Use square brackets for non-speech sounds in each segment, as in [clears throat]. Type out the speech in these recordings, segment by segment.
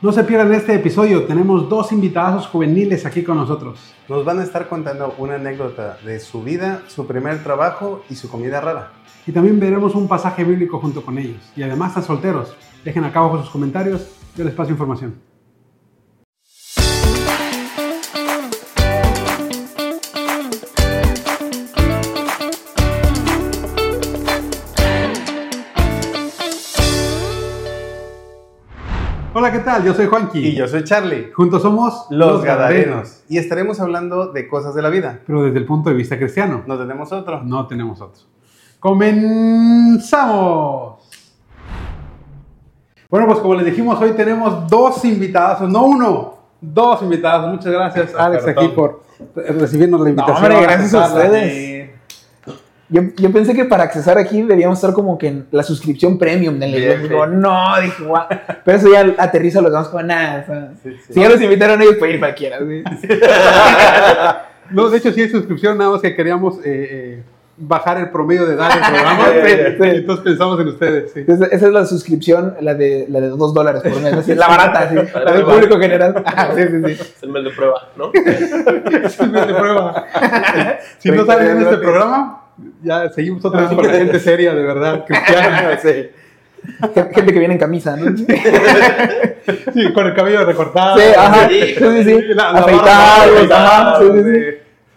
No se pierdan este episodio, tenemos dos invitados juveniles aquí con nosotros. Nos van a estar contando una anécdota de su vida, su primer trabajo y su comida rara. Y también veremos un pasaje bíblico junto con ellos. Y además están solteros. Dejen acá abajo sus comentarios, yo les paso información. Hola, ¿qué tal? Yo soy Juanqui. Y yo soy Charlie. Juntos somos Los Gadarenos. Y estaremos hablando de cosas de la vida. Pero desde el punto de vista cristiano. ¿No tenemos otro? No tenemos otro. ¡Comenzamos! Bueno, pues como les dijimos, hoy tenemos dos invitados, no uno, dos invitados. Muchas gracias, Alex, Perdón. aquí por recibirnos la invitación. hombre, gracias a ustedes. Yo, yo pensé que para accesar aquí debíamos estar como que en la suscripción premium del Bien, no, dije, guau. Pero eso ya aterriza los demás como nada. o sea, Sí, sí. Si ya los invitaron ellos, puede ir cualquiera. ¿sí? [laughs] [laughs] No, de hecho sí hay suscripción, nada más que queríamos eh, eh, bajar el promedio de edad del programa. [laughs] Sí, sí. Entonces pensamos en ustedes, sí. Entonces, esa es la suscripción, la de, la de dos dólares por mes. así, la barata, sí, la del público general. Ah, sí, sí, sí. Es el mes de prueba, ¿no? Es el mes de prueba. Si no salen en este programa, ya seguimos otra vez con la gente seria, de verdad, [laughs] cristiana. Sí. Gente que viene en camisa, ¿no? Sí, [laughs] Sí, con el cabello recortado. ajá. sí, Sí, sí, sí. La- la barba ajá. Sí, sí,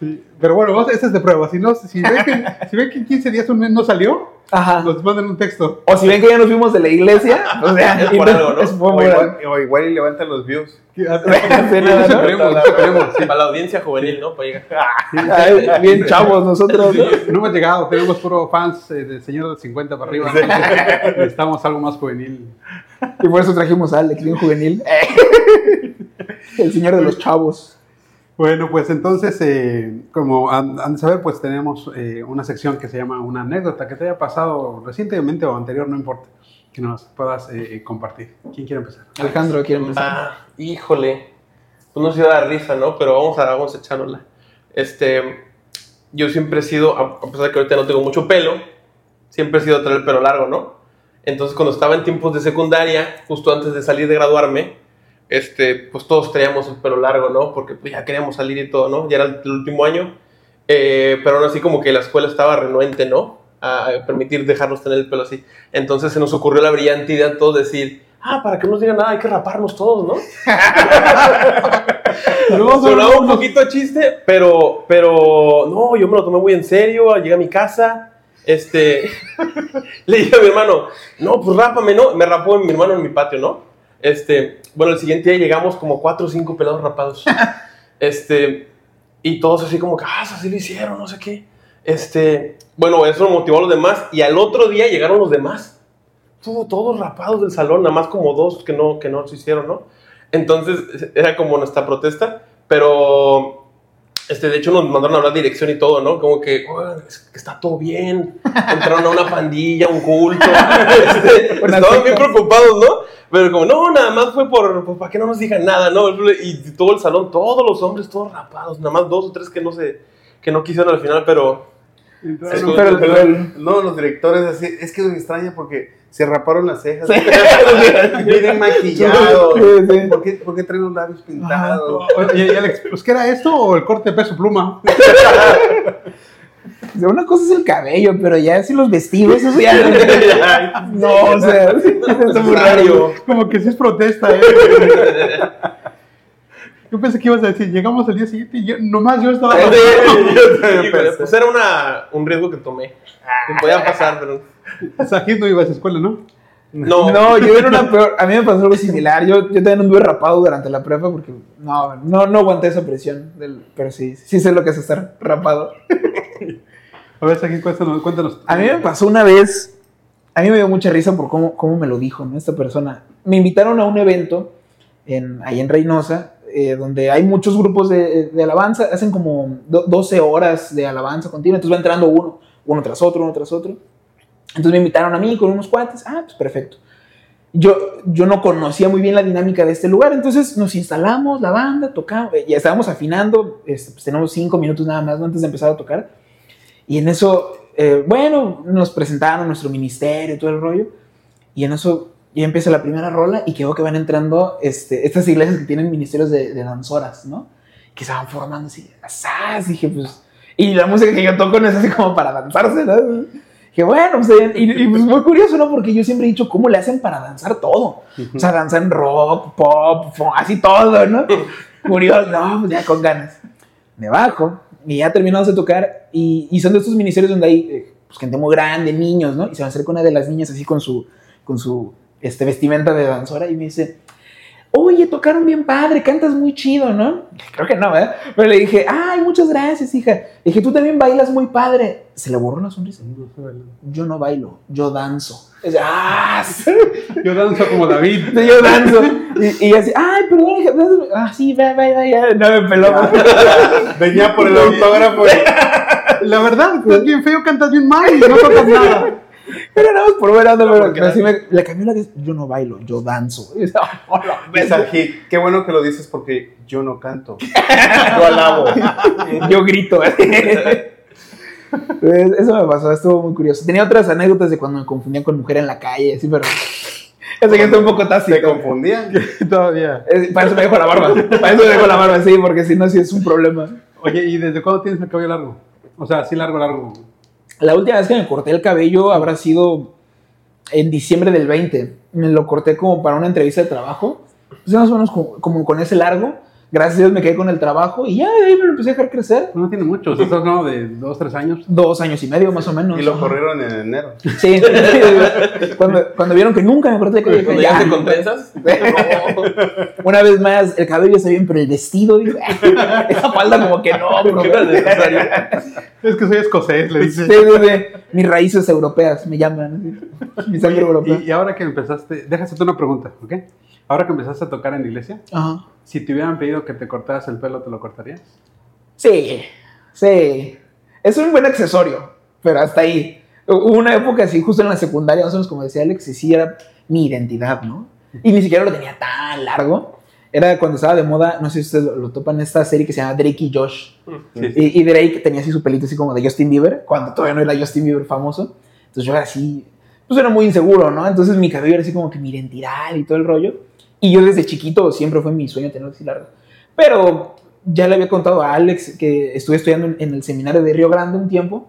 sí. Pero bueno, vos, esta es de prueba. Si, no, si, ven que, [laughs] si ven que en 15 días un mes no salió, Ajá. nos mandan un texto. O si ven que ya nos fuimos de la iglesia, [laughs] o sea, Es por algo, ¿no? es por O igual, o igual y levantan los views. Para la audiencia juvenil, ¿no? Para llegar. Ay, bien chavos nosotros. ¿no? No hemos llegado, tenemos puro fans eh, del señor de 50 para arriba. Necesitamos algo más juvenil. Y por eso trajimos a Alex, bien juvenil. [laughs] El señor de los chavos. Bueno, pues entonces, eh, como han, de saber, pues tenemos eh, una sección que se llama una anécdota que te haya pasado recientemente o anterior, no importa, que nos puedas eh, eh, compartir. ¿Quién quiere empezar? Alejandro quiere empezar. Ah, híjole. Pues no se da risa, ¿no? Pero vamos a, vamos a echárnosla. Este. Yo siempre he sido, a a pesar de que ahorita no tengo mucho pelo, siempre he sido traer el pelo largo, ¿no? Entonces, cuando estaba en tiempos de secundaria, justo antes de salir de graduarme, este, pues todos traíamos el pelo largo, ¿no? Porque pues, ya queríamos salir y todo, ¿no? Ya era el último año. Eh, pero aún así como que la escuela estaba renuente, ¿no? A permitir dejarnos tener el pelo así. Entonces se nos ocurrió la brillante idea a todos decir, ah, para que no nos digan nada, hay que raparnos todos, ¿no? [laughs] Sonaba un poquito chiste, pero, pero no, yo me lo tomé muy en serio, llegué a mi casa, este, [laughs] le dije a mi hermano, no, pues rápame, ¿no? Me rapó mi hermano en mi patio, ¿no? Este, bueno, el siguiente día llegamos como cuatro o cinco pelados rapados, [laughs] este, y todos así como que, ah, así lo hicieron, no sé qué. Este, bueno, eso motivó a los demás, y al otro día llegaron los demás, todo- todos rapados del salón, nada más como dos que no, que no se hicieron, ¿no? Entonces era como nuestra protesta, pero este, de hecho nos mandaron a hablar dirección y todo, ¿no? Como que, "Oigan, es que está todo bien, entraron a una pandilla, un culto, [laughs] este, estaban bien preocupados, ¿no? Pero como, no, nada más fue por, pues, para que no nos digan nada, ¿no? Y todo el salón, todos los hombres, todos rapados, nada más dos o tres que no se, que no quisieron al final, pero... Entonces, Pero, pero el- No, los directores así, es que me extraña porque se raparon las cejas. Sí. [laughs] Vienen maquillados. Sí, sí. ¿Por qué, por qué traen los labios pintados? Oye, y Alex, ¿pues qué era esto o el corte de peso pluma? [laughs] una cosa es el cabello, pero ya si los vestidos, eso [laughs] ya. No, o sea, es muy raro. Como que sí es protesta, ¿eh? Yo pensé que ibas a decir, llegamos al día siguiente y yo, nomás yo estaba... [laughs] [laughs] Híjole, pues era una, un riesgo que tomé. Que podía pasar, pero... Aquí no ibas a escuela, ¿no? No, No, yo era una peor. A mí me pasó algo similar. Yo, yo también anduve rapado durante la prepa porque no, no, no aguanté esa presión. Del, pero sí, sí sé lo que es estar rapado. A ver, aquí cuéntanos. cuéntanos. A mí me pasó una vez. A mí me dio mucha risa por cómo, cómo me lo dijo ¿no? esta persona. Me invitaron a un evento en, ahí en Reynosa, eh, donde hay muchos grupos de, de alabanza. Hacen como do- 12 horas de alabanza continua. Entonces va entrando uno, uno tras otro, uno tras otro. Entonces me invitaron a mí con unos cuates. Ah, pues perfecto. Yo, yo no conocía muy bien la dinámica de este lugar, entonces nos instalamos, la banda, tocamos, eh, ya estábamos afinando, este, pues tenemos cinco minutos nada más antes de empezar a tocar. Y en eso, eh, bueno, nos presentaron nuestro ministerio todo el rollo. Y en eso Y empieza la primera rola y que veo que van entrando este, estas iglesias que tienen ministerios de, de danzoras, ¿no? Que se van formando así, asás, dije, pues... Y la música que yo toco no es así como para danzarse, ¿no? Dije, bueno, pues, y, y, pues muy curioso, ¿no? Porque yo siempre he dicho, ¿cómo le hacen para danzar todo? O sea, danzan rock, pop, funk, así todo, ¿no? Curioso, no, pues ya con ganas. Me bajo y ya terminamos de tocar y, y son de estos ministerios donde hay eh, pues, gente muy grande, niños, ¿no? Y se acerca una de las niñas así con su, con su este, vestimenta de danzora y me dice, oye, tocaron bien padre, cantas muy chido, ¿no? Creo que no, ¿eh? Pero le dije, ay, muchas gracias, hija. Le dije, tú también bailas muy padre. Se le borró la sonrisa. Yo no bailo, yo danzo. Dice, ah, sí, [laughs] Yo danzo como David. [laughs] yo danzo. Y, y así, ay, perdón, hija, danzo". ah, sí, va, va, va, ya. No me peló. [laughs] Venía por el autógrafo. La verdad, estás bien feo, cantas bien mal y no tocas nada. Pero nada más por ver ando, pero, pero sí me, le cambió la Yo no bailo, yo danzo. Y "Oh, la verga". Saji, qué bueno que lo dices porque yo no canto. [laughs] Yo alabo. Yo grito. Eso me pasó, estuvo muy curioso. Tenía otras anécdotas de cuando me confundían con mujer en la calle, así, pero. [laughs] Ese que está un poco ¿Se tácito. confundían? [laughs] Todavía. Para eso me dejo la barba. Para eso me dejo la barba, sí, porque si no, sí es un problema. Oye, ¿y desde cuándo tienes el cabello largo? O sea, así largo, largo. La última vez que me corté el cabello habrá sido en diciembre del 20. Me lo corté como para una entrevista de trabajo. Más o menos como con ese largo. Gracias a Dios me quedé con el trabajo y ya de ahí me lo empecé a dejar crecer. No tiene mucho, estás hablando de dos, tres años. Dos años y medio más o menos. Y lo corrieron en enero. Sí. cuando, cuando vieron que nunca me corté el cabello. Cuando ya. te compensas. [laughs] Una vez más, el cabello está bien, pero el vestido, digo, esa falda como que no, bro. ¿Qué era necesario? Es que soy escocés, le Sí, dice. sí, sí. Mis raíces europeas me llaman. Mi sangre europea. Y, y ahora que empezaste, hacerte una pregunta, ¿ok? Ahora que empezaste a tocar en la iglesia, Ajá. Si te hubieran pedido que te cortaras el pelo, ¿te lo cortarías? Sí, sí. Es un buen accesorio, pero hasta ahí. Hubo una época así, justo en la secundaria, más o menos como decía Alex, y sí era mi identidad, ¿no? Y ni siquiera lo tenía tan largo. Era cuando estaba de moda, no sé si ustedes lo, lo topan, esta serie que se llama Drake y Josh. Sí, Y, y Drake tenía así su pelito así como de Justin Bieber, cuando todavía no era Justin Bieber famoso. Entonces yo era así, pues era muy inseguro, ¿no? Entonces mi cabello era así como que mi identidad y todo el rollo. Y yo desde chiquito siempre fue mi sueño tenerlo así largo. Pero ya le había contado a Alex que estuve estudiando en, el seminario de Río Grande un tiempo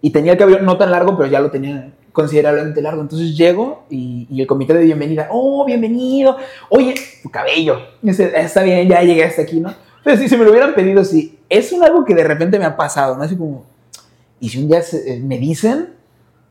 y tenía el cabello no tan largo, pero ya lo tenía considerablemente largo. Entonces llego y, el comité de bienvenida, oh, bienvenido, oye, tu cabello. Dice, está bien, ya llegué hasta aquí, ¿no? Entonces, si se me lo hubieran pedido, sí, es un algo que de repente me ha pasado, ¿no? Así como, y si un día se- eh, me dicen,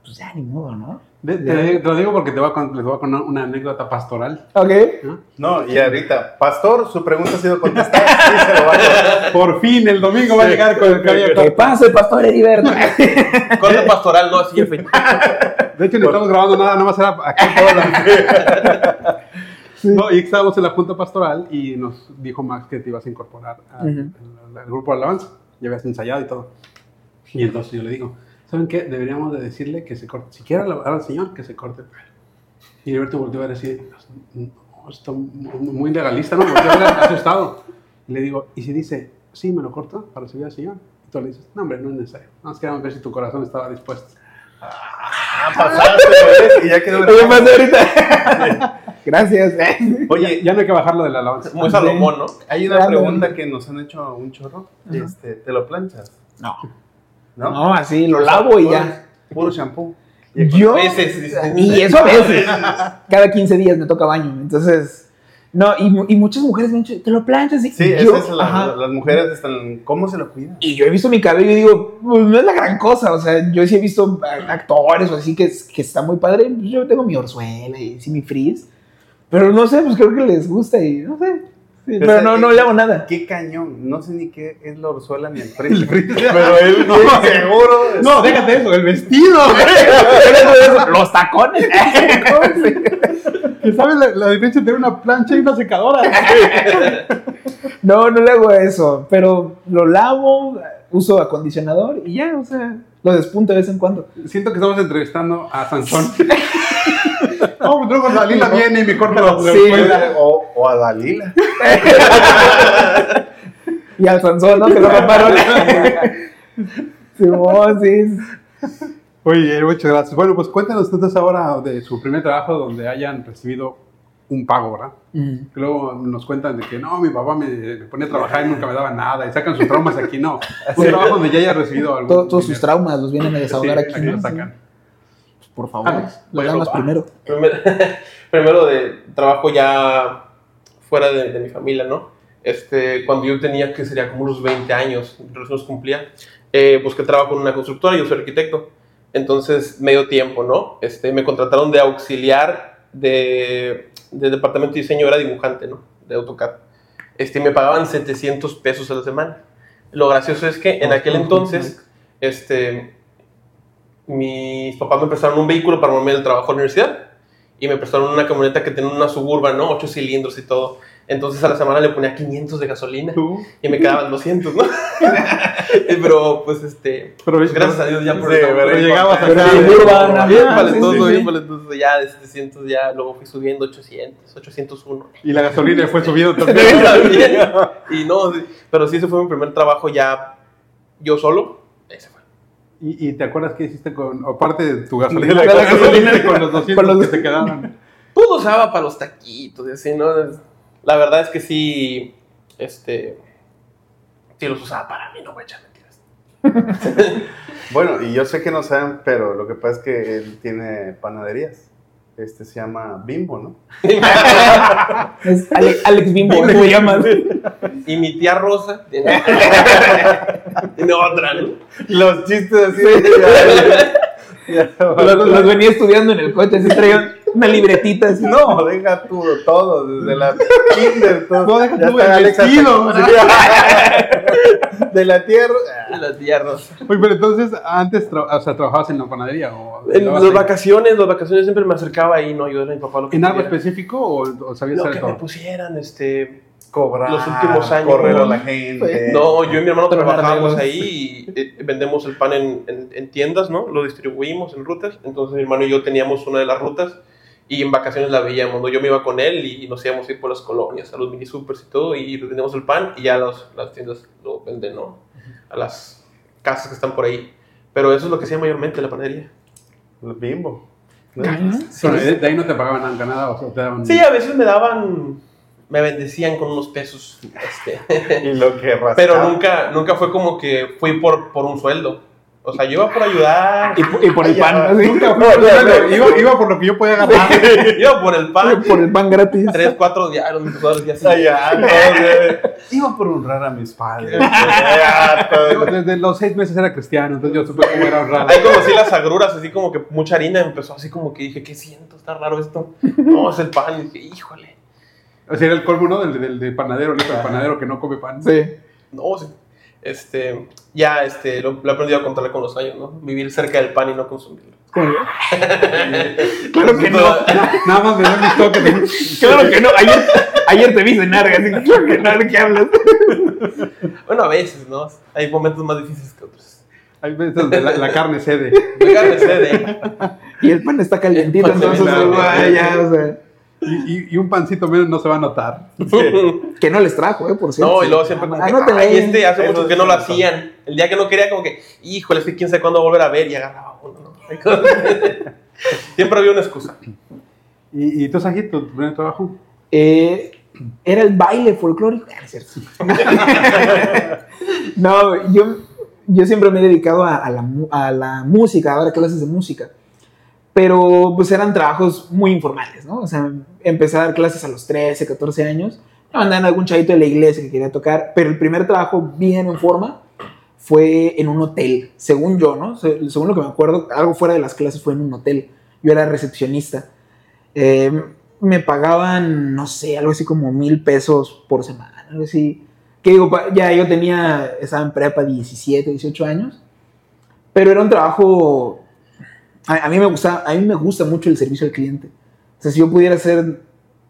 pues ya ni modo, ¿no? De- te, te lo digo porque te voy a, con- les voy a contar una anécdota pastoral. Ok. ¿no? No, y ahorita, Pastor, su pregunta ha sido contestada. [laughs] Sí, se lo va a cortar. Por fin, el domingo va a llegar con el cabello ¿Qué corto. pasa, pastor Heriberto? [laughs] Corte pastoral, no así De hecho, ni estamos grabando nada, nada más era aquí toda la... No, y estábamos en la junta pastoral y nos dijo Max que te ibas a incorporar al- al grupo de alabanza. Ya habías ensayado y todo. Y entonces yo le digo, ¿saben qué? Deberíamos de decirle que se corte, si quiere alabar al Señor, que se corte el pelo. Y Heriberto volteó a decir, no, está muy muy legalista, ¿no? Ver [laughs] asustado. Y le digo, ¿y si dice, sí, me lo corto para recibir al Señor? Y tú le dices, no, hombre, no es necesario. Vamos queremos ver si tu corazón estaba dispuesto. Ah, pasaste. Y ya quedó Oye, grabado. pasó ahorita. [laughs] Gracias. Oye, Ya no hay que bajarlo de la alabanza. Muy Salomón, ¿no? hay una pregunta que nos han hecho un chorro. Este, ¿Te lo planchas? No, ¿No? no, así lo lavo y ya. Puro shampoo. Y- Yo. Veces. Y eso a veces. [laughs] Cada 15 días me toca baño. Entonces. No, y, y muchas mujeres me han dicho, te lo planchas. Y Sí, yo, es la- las mujeres están. ¿Cómo se lo cuidan? Y yo he visto mi cabello y digo, pues no es la gran cosa. O sea, yo sí he visto actores o así que, que está muy padre. Pues yo tengo mi orzuela y sí mi frizz. Pero no sé, pues creo que les gusta y no sé. O pero sea, no, no le hago nada. Qué cañón. No sé ni qué es la orzuela ni el [laughs] frizz. Pero él [laughs] no, seguro. No, déjate eso, el vestido. [laughs] Los tacones. que sabes la, la diferencia entre una plancha y una secadora. No, no le hago eso, pero lo lavo, uso acondicionador y ya, o sea, lo despunto de vez en cuando. Siento que estamos entrevistando a Sansón. No, pues luego Dalila viene y me corta la Sí. la- O, o a Dalila. [laughs] Y al Sansón, ¿no? Que lo raparon. [laughs] Simón, sí. Oye, muchas gracias. Bueno, pues cuéntanos entonces ahora de su primer trabajo donde hayan recibido un pago, ¿verdad? Mm. Luego nos cuentan de que no, mi papá me, me ponía a trabajar y nunca me daba nada y sacan sus traumas aquí, no. [laughs] Un trabajo donde ya haya recibido algo. Todo- todos sus traumas los vienen a desahogar aquí, ¿no? los sacan. Por favor, las damas va. primero. Primero, [laughs] primero de trabajo ya fuera de, de mi familia, ¿no? Este, cuando yo tenía que sería como unos 20 años, recién los cumplía, eh, busqué trabajo en una constructora, yo soy arquitecto, entonces medio tiempo, ¿no? Este, me contrataron de auxiliar de, de departamento de diseño, era dibujante, ¿no? De AutoCAD. Este, me pagaban 700 pesos a la semana. Lo gracioso es que en aquel entonces, este, mis papás me prestaron un vehículo para moverme del trabajo a la universidad y me prestaron una camioneta que tenía una suburban, ¿no? Ocho cilindros y todo. Entonces a la semana le ponía 500 de gasolina y me quedaban 200, ¿no? [laughs] Pero pues este, pero gracias a Dios ya por Sí, eso. pero llegabas Pero acá. sí, Urban, ajá, Bien sí, sí, sí. bien vale todo. Ya de 700 ya luego fui subiendo 800, 801. Y la gasolina fue subiendo [laughs] también. Y no, pero sí ese fue mi primer trabajo ya yo solo. ¿Y, y te acuerdas qué hiciste con, aparte de tu gasolina, La [laughs] ¿qué gasolina. con los 200 Con los- que te quedaban? Pues usaba para los taquitos y así, ¿no? La verdad es que sí, este, sí los usaba para mí, no voy a echar mentiras. [laughs] Bueno, y yo sé que no saben, pero lo que pasa es que él tiene panaderías. Este se llama Bimbo, ¿no? Es [laughs] Ale- Alex Bimbo, [laughs] ¿cómo se llama? Y mi tía Rosa tiene, [laughs] tiene otra, ¿no? Los chistes así. ya- ya- Los, los venía estudiando en el coche, así traían una libretita así. No, deja tú todo, desde la kinder, todo. No, deja Ya tú está el vestido. [laughs] De la tierra. La tía Rosa. Oye, pero entonces, antes, tra- o sea, ¿trabajabas en la panadería? O, En las vacaciones, las vacaciones siempre me acercaba ahí, no ayudar a mi papá lo que ¿En algo específico o, o sabías Lo hacer que me pusieran, este... Cobrar. Los últimos años. Correr a la gente. No, yo y mi hermano dedos. ahí y eh, vendemos el pan en, en- en tiendas, ¿no? Lo distribuimos en rutas. Entonces mi hermano y yo teníamos una de las rutas y en vacaciones la veíamos, ¿no? Yo me iba con él y nos íbamos a ir por las colonias, a los mini supers y todo y vendemos el pan y ya los- las tiendas lo venden, ¿no? A las casas que están por ahí. Pero eso es lo que hacía mayormente la panadería. Bimbo. Pero de, de ahí no te pagaban nada, o sea, te daban... Sí, a veces me daban, me bendecían con unos pesos, este... [laughs] Y lo que rascaba. Pero nunca, nunca fue como que fui por, por un sueldo. O sea, yo iba por ayudar, Y, por- y por el pan. Nunca fue- bueno, [laughs] iba, iba por lo que yo podía [laughs] ganar. iba por el pan, [laughs] Por el pan gratis. tres, cuatro diarios, mis dólares y así. Ay, ya, no, güey. Iba por honrar a mis padres. Yo desde los seis meses era cristiano, entonces yo supe cómo era honrar. Ahí conocí las agruras, así como que mucha harina empezó así como que dije, ¿qué siento? Está raro esto. No, es el pan. Y dije, híjole. O sea, era el colmo, ¿no? Del, del, del panadero, el hijo del panadero que no come pan. Sí. No, sí. Este, ya este, lo, lo he aprendido a contarle con los años, ¿no? Vivir cerca del pan y no consumirlo. ¿Cómo? [laughs] Claro que no. [laughs] Nada más me dio mis toques. Claro que no. Ayer, ayer te vi cenar, así que claro que no, ¿de qué hablas? [laughs] Bueno, a veces, ¿no? Hay momentos más difíciles que otros. Hay veces donde la, la carne cede. Me carne cede. Y el pan está calientito, entonces, ya, o sea. Y, y, y un pancito menos no se va a notar. [laughs] Que no les trajo, ¿eh? Por cierto. No, y luego siempre como que, Anótale ay, este hace mucho que no lo hacían. El día que no quería, como que, híjole, es que quién sabe cuándo volver a ver y agarraba uno, ¿no? [laughs] siempre había una excusa. ¿Y, y tú, Saji, tu primer trabajo? Eh, era el baile folclórico. Ah, no [laughs] yo, yo siempre me he dedicado a, a la, a la música, a dar clases de música. Pero pues eran trabajos muy informales, ¿no? O sea, empecé a dar clases a los 13, 14 años. Me mandaban algún chavito de la iglesia que quería tocar. Pero el primer trabajo bien en forma fue en un hotel, según yo, ¿no? Se- Según lo que me acuerdo, algo fuera de las clases fue en un hotel. Yo era recepcionista. Eh, me pagaban, no sé, algo así como mil pesos por semana, algo así. Que digo, ya yo tenía, estaba en prepa 17, 18 años, pero era un trabajo, a, a mí me gusta, a mí me gusta mucho el servicio al cliente. O sea, si yo pudiera ser,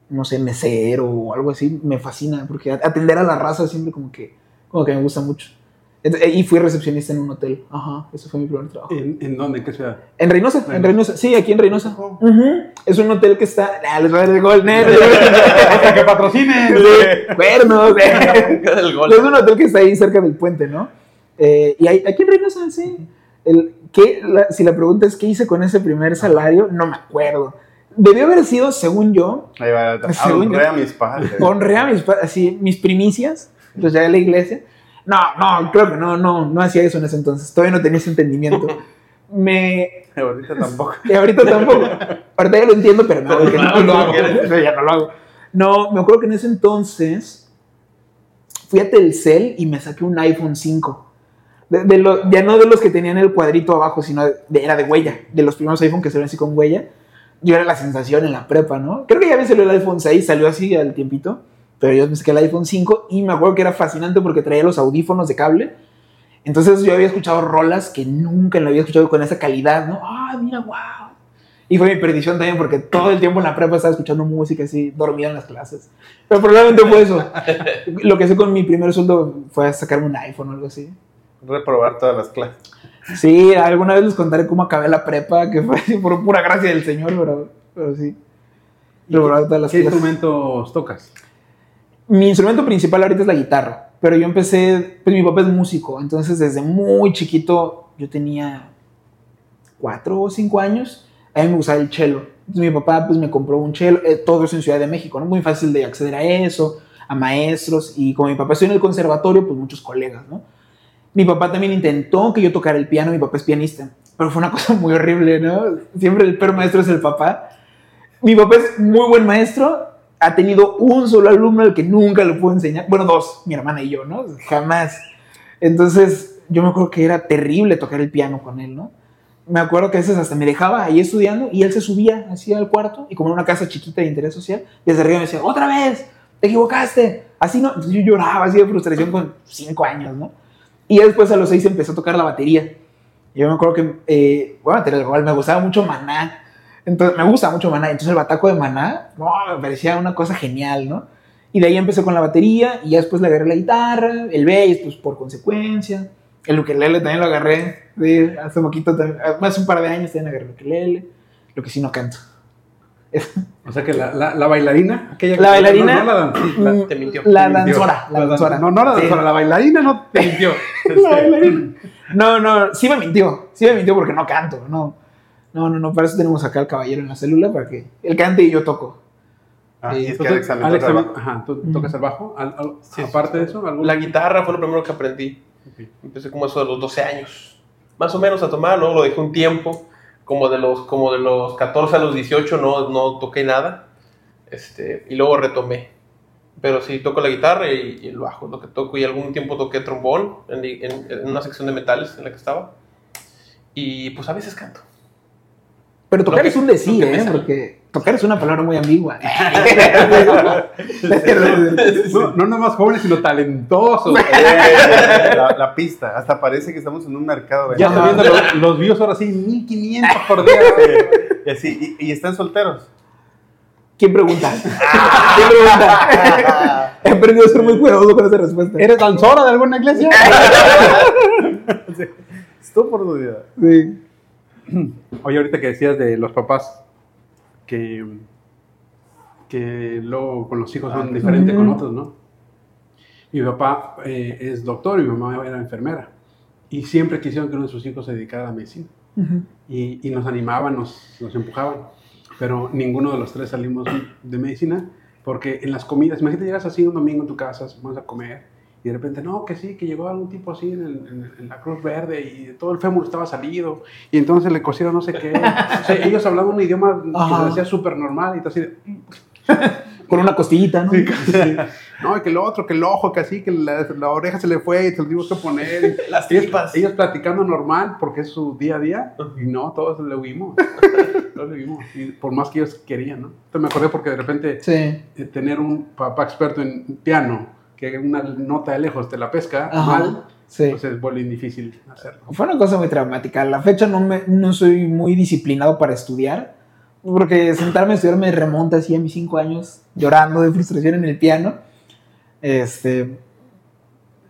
no sé, mesero o algo así, me fascina, porque atender a la raza siempre como que, como que me gusta mucho. Ent- Y fui recepcionista en un hotel. Ajá, ese fue mi primer trabajo. ¿En, en dónde? ¿En qué ciudad? En Reynosa, en Reynosa. Sí, aquí en Reynosa. Ojo. Ujú. Es un hotel que está. Ah, les va a dar el gol, nerd. [laughs] ¡Hasta que patrocinen! Cuernos. [laughs] El gol. Es un hotel que está ahí cerca del puente, ¿no? Eh, y hay, aquí en Reynosa, sí. El- ¿qué, la- si la pregunta es qué hice con ese primer salario, no me acuerdo. Debió haber sido, según yo, Ahí va, Según honré yo- a mis padres. honré a mis, pa- así, mis primicias, pues ya de la iglesia. No, no, creo que no, no, no hacía eso en ese entonces. Todavía no tenía ese entendimiento. [laughs] Me, Ahorita tampoco. [laughs] y ahorita tampoco. Ahorita ya lo entiendo, pero no, que no, no, lo hago. No, ya no lo hago. No, me acuerdo que en ese entonces fui a Telcel y me saqué un iPhone 5. De, de lo- ya no de los que tenían el cuadrito abajo, sino de, era de huella. De los primeros iPhone que se ven así con huella. Yo era la sensación en la prepa, ¿no? Creo que ya me salió el iPhone 6, salió así al tiempito. Pero yo me saqué el iPhone 5 y me acuerdo que era fascinante porque traía los audífonos de cable. Entonces yo había escuchado rolas que nunca lo había escuchado con esa calidad, ¿no? ¡Ah, mira, wow! Y fue mi perdición también porque todo el tiempo en la prepa estaba escuchando música así, dormida en las clases. Pero probablemente fue eso. [laughs] Lo que hice con mi primer sueldo fue sacarme un iPhone o algo así. Reprobar todas las clases. Sí, alguna vez les contaré cómo acabé la prepa, que fue [laughs] por pura gracia del Señor, pero, pero sí. Reprobar todas las ¿Qué clases. instrumentos tocas? Mi instrumento principal ahorita es la guitarra, pero yo empecé, pues mi papá es músico, entonces desde muy chiquito, yo tenía cuatro o cinco años, a mí me gustaba el cello. Entonces mi papá pues me compró un cello, eh, todo eso en Ciudad de México, ¿no? Muy fácil de acceder a eso, a maestros, y como mi papá estuvo en el conservatorio, pues muchos colegas, ¿no? Mi papá también intentó que yo tocara el piano, mi papá es pianista, pero fue una [laughs] cosa muy horrible, ¿no? Siempre el peor maestro es el papá. Mi papá es muy buen maestro, ha tenido un solo alumno al que nunca lo puedo enseñar. Bueno, dos, mi hermana y yo, ¿no? Jamás. Entonces, yo me acuerdo que era terrible tocar el piano con él, ¿no? Me acuerdo que a veces hasta me dejaba ahí estudiando y él se subía así al cuarto y como en una casa chiquita de interés social, desde arriba me decía, otra vez, te equivocaste. Así no, yo lloraba así de frustración con cinco años, ¿no? Y después a los seis empezó a tocar la batería. Yo me acuerdo que, eh, bueno, te lo me gustaba mucho Maná. Entonces, me gusta mucho Maná. Entonces, el bataco de Maná, no, me parecía una cosa genial, ¿no? Y de ahí empecé con la batería y ya después le agarré la guitarra, el bass, pues por consecuencia. El ukelele también lo agarré, sí, hace poquito, también, hace un par de años también agarré el ukelele. Lo que sí no canto. O sea que la, la, la bailarina, aquella que La bailarina, No, no la dan- la- Mm, te mintió. La te mintió. danzora, la dan- danzora. No, no la Sí. danzora, la bailarina no te mintió. [laughs] La bailarina. No, no, sí me mintió. Sí me mintió porque no canto. No, no, no, no. Para eso tenemos acá al caballero en la célula para que él cante y yo toco. Ah, Sí, y es que Entonces, Alex Alex ajá, ¿tú Mm. tocas el bajo? Al- al- Sí, aparte sí. de eso, ¿algún- La guitarra fue lo primero que aprendí. Empecé como eso de los 12 años. Más o menos a tomar, luego lo dejé un tiempo. Como de los, como de los 14 a los 18 no, no toqué nada. Este, y luego retomé. Pero sí, toco la guitarra y, y el bajo, lo que toco. Y algún tiempo toqué trombón en, en- en una sección de metales en la que estaba. Y pues a veces canto. Pero tocar que- es un decir, ¿eh? Porque tocar es una palabra muy ambigua. [laughs] No, no nada más jóvenes, sino talentosos. [laughs] La, la pista. Hasta parece que estamos en un mercado. ya ¿verdad? está viendo los, los views ahora sí, 1500 por día. [laughs] Y así, y, y están solteros. ¿Quién pregunta? ¿Quién pregunta? He aprendido a ser muy cuidadoso con esa respuesta. ¿Eres danzora de alguna iglesia? Es tu oportunidad. Sí. [clears throat] Oye, ahorita que decías de los papás que, que luego con los hijos son Ah, diferentes con otros, ¿no? Mi papá eh, es doctor y mi mamá era enfermera. Y siempre quisieron que uno de sus hijos se dedicara a la medicina. Y, y nos animaban, nos, nos empujaban. Pero ninguno de los tres salimos de medicina porque en las comidas, imagínate, llegas así un domingo en tu casa, vamos a comer, y de repente, no, que sí, que llegó algún tipo así en, el- en- en la Cruz Verde y todo el fémur estaba salido, y entonces le cosieron no sé qué. O sea, ellos hablaban un idioma que se decía súper normal, y tú así de, [laughs] Con una costillita, ¿no? Sí, casi. No, y que el otro, que el ojo, que así, que la, la oreja se le fue y se lo tuvimos que poner. Las ellos, tripas. ellos platicando normal porque es su día a día. Y no, todos le huimos. [laughs] todos le huimos. Y por más que ellos querían, ¿no? Entonces me acordé porque de repente Sí. eh, tener un papá experto en piano que una nota de lejos te la pesca Ajá. mal, Sí. pues es vuelve difícil hacerlo. Fue una cosa muy traumática. A la fecha no, me, no soy muy disciplinado para estudiar, porque sentarme a estudiar me remonta así a mis cinco años llorando de frustración en el piano. Este,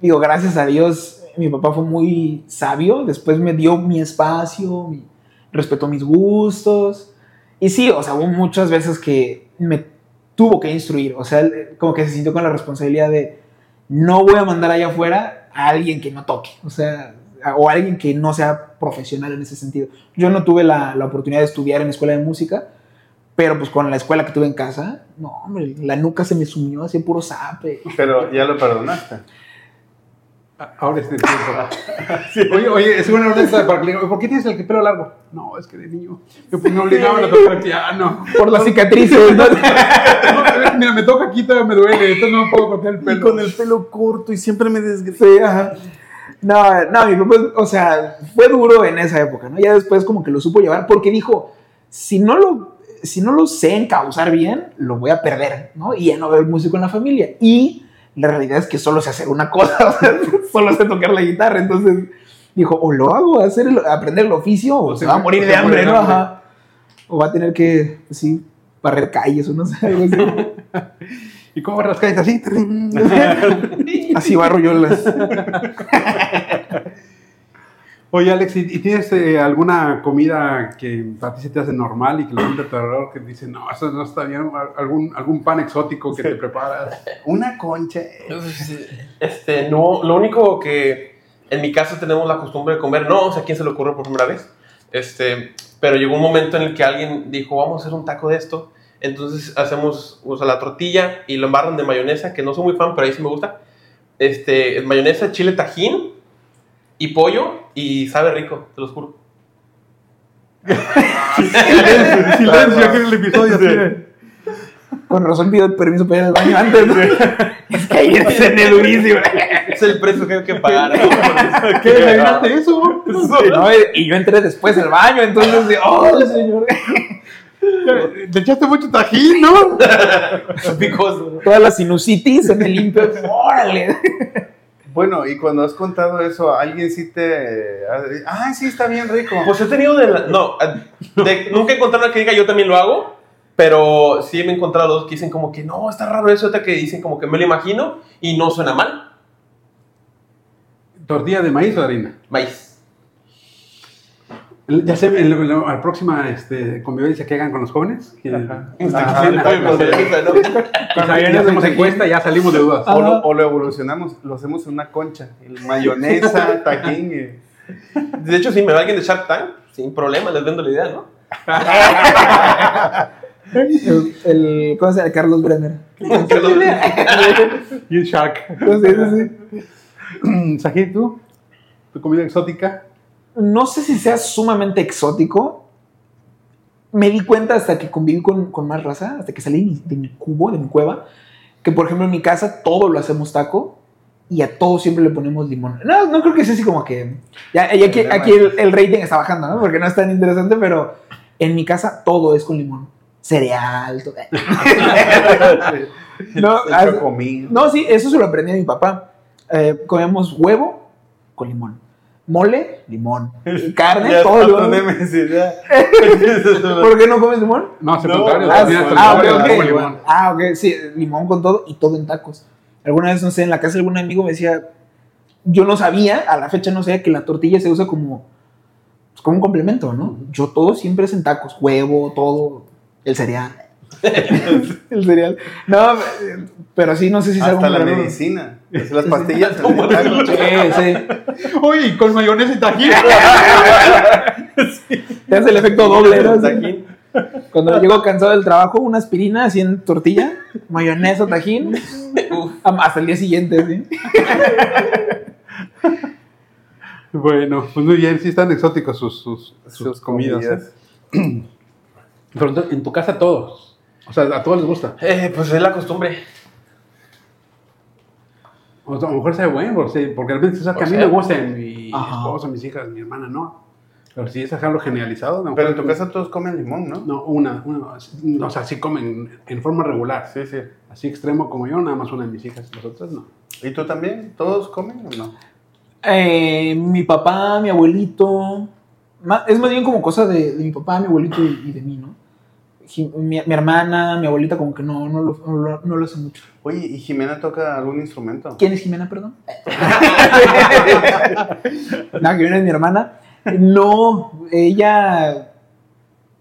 digo, gracias a Dios, mi papá fue muy sabio, después me dio mi espacio, mi- respetó mis gustos. Y sí, o sea, hubo muchas veces que me tuvo que instruir, o sea, como que se sintió con la responsabilidad de no voy a mandar allá afuera a alguien que no toque, o sea, o alguien que no sea profesional en ese sentido. Yo no tuve la, la oportunidad de estudiar en escuela de música, pero pues con la escuela que tuve en casa, no, hombre, la nuca se me sumió así puro zape. Pero ya lo perdonaste. Ah, Ahora es el tiempo. [laughs] Oye, oye, es una orden para que le diga, ¿por qué tienes el pelo largo? No, es que de niño me, me obligaban a tocar el piano. Por las cicatrices, [laughs] mira, me toca aquí, todavía me duele, entonces no me puedo cortar el Y pelo. con el pelo corto y siempre me desgreso. Sí, ajá. No, no, mi papá, o sea, fue duro en esa época, ¿no? Ya después como que lo supo llevar porque dijo, si no lo, si no lo sé encauzar bien, lo voy a perder, ¿no? Y ya no veo el músico en la familia. Y la realidad es que solo sé hacer una cosa, [laughs] o sea, solo sé tocar la guitarra, entonces dijo, o lo hago, hacer el- aprender el oficio, o, O se va a morir de hambre, ¿no? Ajá. O va a tener que, pues, sí, barrer calles o no sé, [laughs] algo así. ¿Y cómo las calles así? [laughs] Así barro yo las... Oye, Alex, ¿y, tienes eh, alguna comida que a ti se te hace normal y que lo siente terror? Que dice, no, eso no está bien. ¿Algún, algún pan exótico que te preparas? Una concha. Este, no, lo único que en mi casa tenemos la costumbre de comer, no, o sea, ¿quién se le ocurrió por primera vez? Este, pero llegó un momento en el que alguien dijo, vamos a hacer un taco de esto. Entonces hacemos, o sea, la tortilla y lo embarran de mayonesa, que no soy muy fan, pero ahí sí me gusta. Este, mayonesa, chile tajín y pollo y sabe rico, te lo juro. [laughs] silencio, silencio aquí en el episodio. Con razón pido permiso para ir al baño antes. ¿no? es que ayer cené durísimo. Es el precio que hay que pagar. ¿Qué? ¿Desayunaste eso? No, y yo entré después al baño, entonces, oh, señor. Te echaste mucho tajín, ¿no? Picoso. Toda la sinusitis se me limpia. Órale. Bueno, y cuando has contado eso, alguien sí te. Ah, sí, está bien rico. Pues he tenido de la- no, [laughs] de- nunca he encontrado una que diga yo también lo hago, pero sí me he encontrado dos que dicen como que no, está raro eso, otra que dicen como que me lo imagino y no suena mal. ¿Tortilla de maíz o harina? Maíz. Ya sé, en la, próxima este, convivencia que hagan con los jóvenes. Que, Ajá. Ajá, pues, cerveza, ¿no? Cuando ya hacemos encuesta, ya salimos de dudas. O lo, o lo evolucionamos, lo hacemos en una concha. El mayonesa, [laughs] tajín. y- De hecho, si me va alguien de Shark Tank, sin problema, les vendo la idea, ¿no? El, [laughs] el- ¿Cómo se llama? Carlos Brenner. [laughs] Y el Shark. Sí, sí, sí. [clears throat] Sajid, ¿tú? ¿Tu comida exótica? No sé si sea sumamente exótico. Me di cuenta hasta que conviví con, con más raza, hasta que salí de mi, cubo, de mi cueva, que por ejemplo en mi casa todo lo hacemos taco y a todo siempre le ponemos limón. No, no creo que sea así como que... Ya, ya aquí, aquí el, el rating está bajando, ¿no? Porque no es tan interesante, pero en mi casa todo es con limón. Cereal, todo. [laughs] no, chocomil. no, sí, eso se lo aprendí a mi papá. Eh, comíamos huevo con limón. Mole, limón. Carne, [laughs] Ya todo. Nemesis, ya. [laughs] ¿Por qué no comes limón? No, al No, contrario. Ah, ah, el ok, pollo, ok. el limón. Ah, ok, sí, limón con todo y todo en tacos. Alguna vez, no sé, en la casa de algún amigo me decía, yo no sabía, a la fecha no sabía que la tortilla se usa como, pues, como un complemento, ¿no? Yo todo siempre es en tacos, huevo, todo, el cereal. El cereal. No, pero sí, no sé si es algo Hasta la raro. medicina. Las pastillas. [laughs] Sí, sí. Oye, y con mayonesa y tajín. [laughs] Te hace el efecto doble, ¿no? Tajín. Cuando llego cansado del trabajo, una aspirina así en tortilla, mayonesa, tajín, Uf. hasta el día siguiente, ¿sí? Bueno, pues muy bien, sí están exóticos sus, sus, sus Sus comidas. comidas. ¿eh? Pero entonces, en tu casa todos. O sea, a todos les gusta. Eh, pues es la costumbre. O sea, a lo mejor sabe bueno, porque, porque de repente, o sea, que a mí sea, me gusta mi Ajá. esposa, mis hijas, mi hermana, no. Pero si es dejarlo generalizado, Pero en tu casa todos comen limón, ¿no? No, una, una, o sea, sí comen en forma regular. Sí, sí. Así extremo como yo, nada más una de mis hijas, las otras no. ¿Y tú también? ¿Todos comen o no? Eh, mi papá, mi abuelito. Es más bien como cosa de, de mi papá, mi abuelito y, y de mí, ¿no? Mi, mi hermana, mi abuelita, como que no, no, lo, no, lo- no lo hace mucho. Oye, ¿y Jimena toca algún instrumento? ¿Quién es Jimena, perdón? [laughs] no, Jimena es mi hermana. No, ella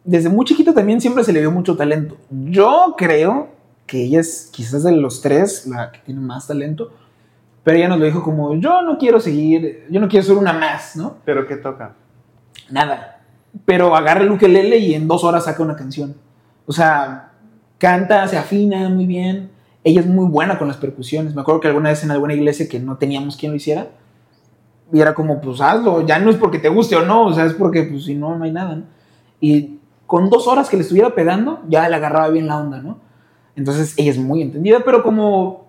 desde muy chiquita también siempre se le vio mucho talento. Yo creo que ella es quizás de los tres la que tiene más talento, pero ella nos lo dijo como, yo no quiero seguir, yo no quiero ser una más, ¿no? ¿Pero qué toca? Nada. Pero agarra el ukelele y en dos horas saca una canción. O sea, canta, se afina muy bien. Ella es muy buena con las percusiones. Me acuerdo que alguna vez en alguna iglesia que no teníamos quien lo hiciera, y era como, pues hazlo, ya no es porque te guste o no, o sea, es porque, pues si no, no hay nada, ¿no? Y con dos horas que le estuviera pegando, ya le agarraba bien la onda, ¿no? Entonces ella es muy entendida, pero como,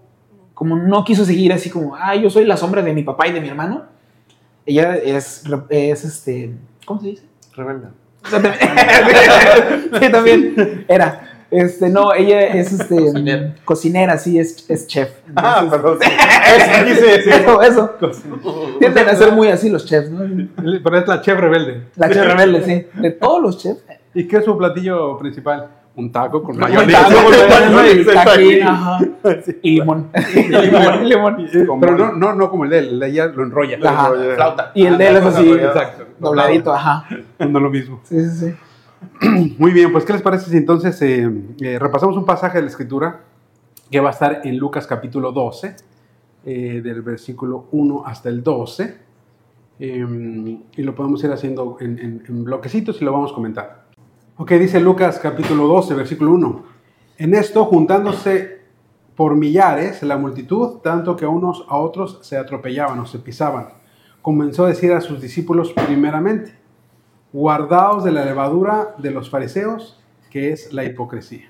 como no quiso seguir así como, ah, yo soy la sombra de mi papá y de mi hermano, ella es, es este, ¿cómo se dice? Rebelde. O sea, también- [laughs] sí, también era. Este, no, ella es este, Cocinera. cocinera, sí, es, es chef. Ah, perdón. Eso eso, eso. Tienden a ser muy así los chefs, ¿no? Pero es la chef rebelde. La chef rebelde, sí. De todos los chefs. ¿Y qué es su platillo principal? Un taco con Un mayonesa. taco con [laughs] mayonesa y limón. [laughs] Limón, limón. Pero no, no, no como el de él, el de ella lo enrolla. Ajá. Flauta. Y el de él es así, Exacto. dobladito, ajá. No lo mismo. Sí, sí, sí. [clears throat] Muy bien, pues ¿qué les parece si entonces eh, eh, repasamos un pasaje de la Escritura que va a estar en Lucas capítulo 12, eh, del versículo 1 hasta el 12, eh, y lo podemos ir haciendo en, en- en bloquecitos y lo vamos a comentar. Ok, dice Lucas capítulo 12, versículo 1. En esto, juntándose por millares la multitud, tanto que unos a otros se atropellaban o se pisaban, comenzó a decir a sus discípulos primeramente, guardaos de la levadura de los fariseos, que es la hipocresía.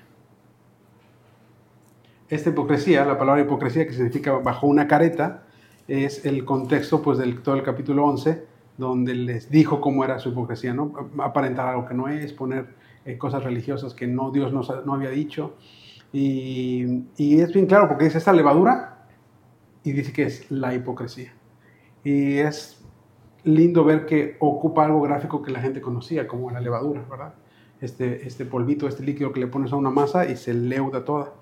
Esta hipocresía, la palabra hipocresía que significa bajo una careta, es el contexto pues del todo el capítulo 11, donde les dijo cómo era su hipocresía, ¿no? Aparentar algo que no es, poner eh, cosas religiosas que no Dios no, no había dicho. Y, y es bien claro porque dice esta levadura y dice que es la hipocresía. Y es lindo ver que ocupa algo gráfico que la gente conocía, como la levadura, ¿verdad? Este, este polvito, este líquido que le pones a una masa y se leuda toda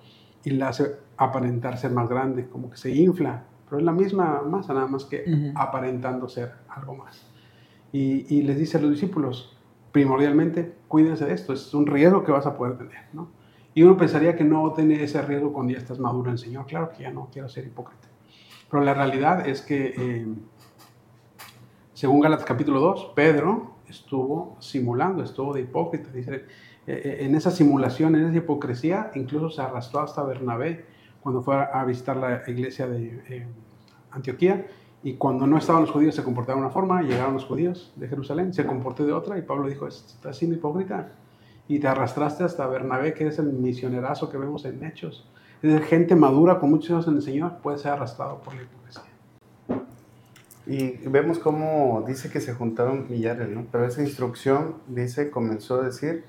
y la hace aparentar ser más grande, como que se infla, pero es la misma masa, nada más que aparentando ser algo más. Y, y les dice a los discípulos, primordialmente, cuídense de esto, es un riesgo que vas a poder tener, ¿no? Y uno pensaría que no tiene ese riesgo cuando ya estás maduro en el Señor, claro que ya no quiero ser hipócrita. Pero la realidad es que, eh, según Gálatas capítulo 2, Pedro estuvo simulando, estuvo de hipócrita. Dice, eh, eh, en esa simulación, en esa hipocresía, incluso se arrastró hasta Bernabé cuando fue a, visitar la iglesia de eh, Antioquía. Y cuando no estaban los judíos se comportaba de una forma, llegaron los judíos de Jerusalén, se comportó de otra, y Pablo dijo, estás siendo hipócrita. Y te arrastraste hasta Bernabé, que es el misionerazo que vemos en Hechos. Es decir, gente madura con muchos años en el Señor puede ser arrastrado por la hipocresía. Y vemos cómo dice que se juntaron millares, ¿no? Pero esa instrucción, dice, comenzó a decir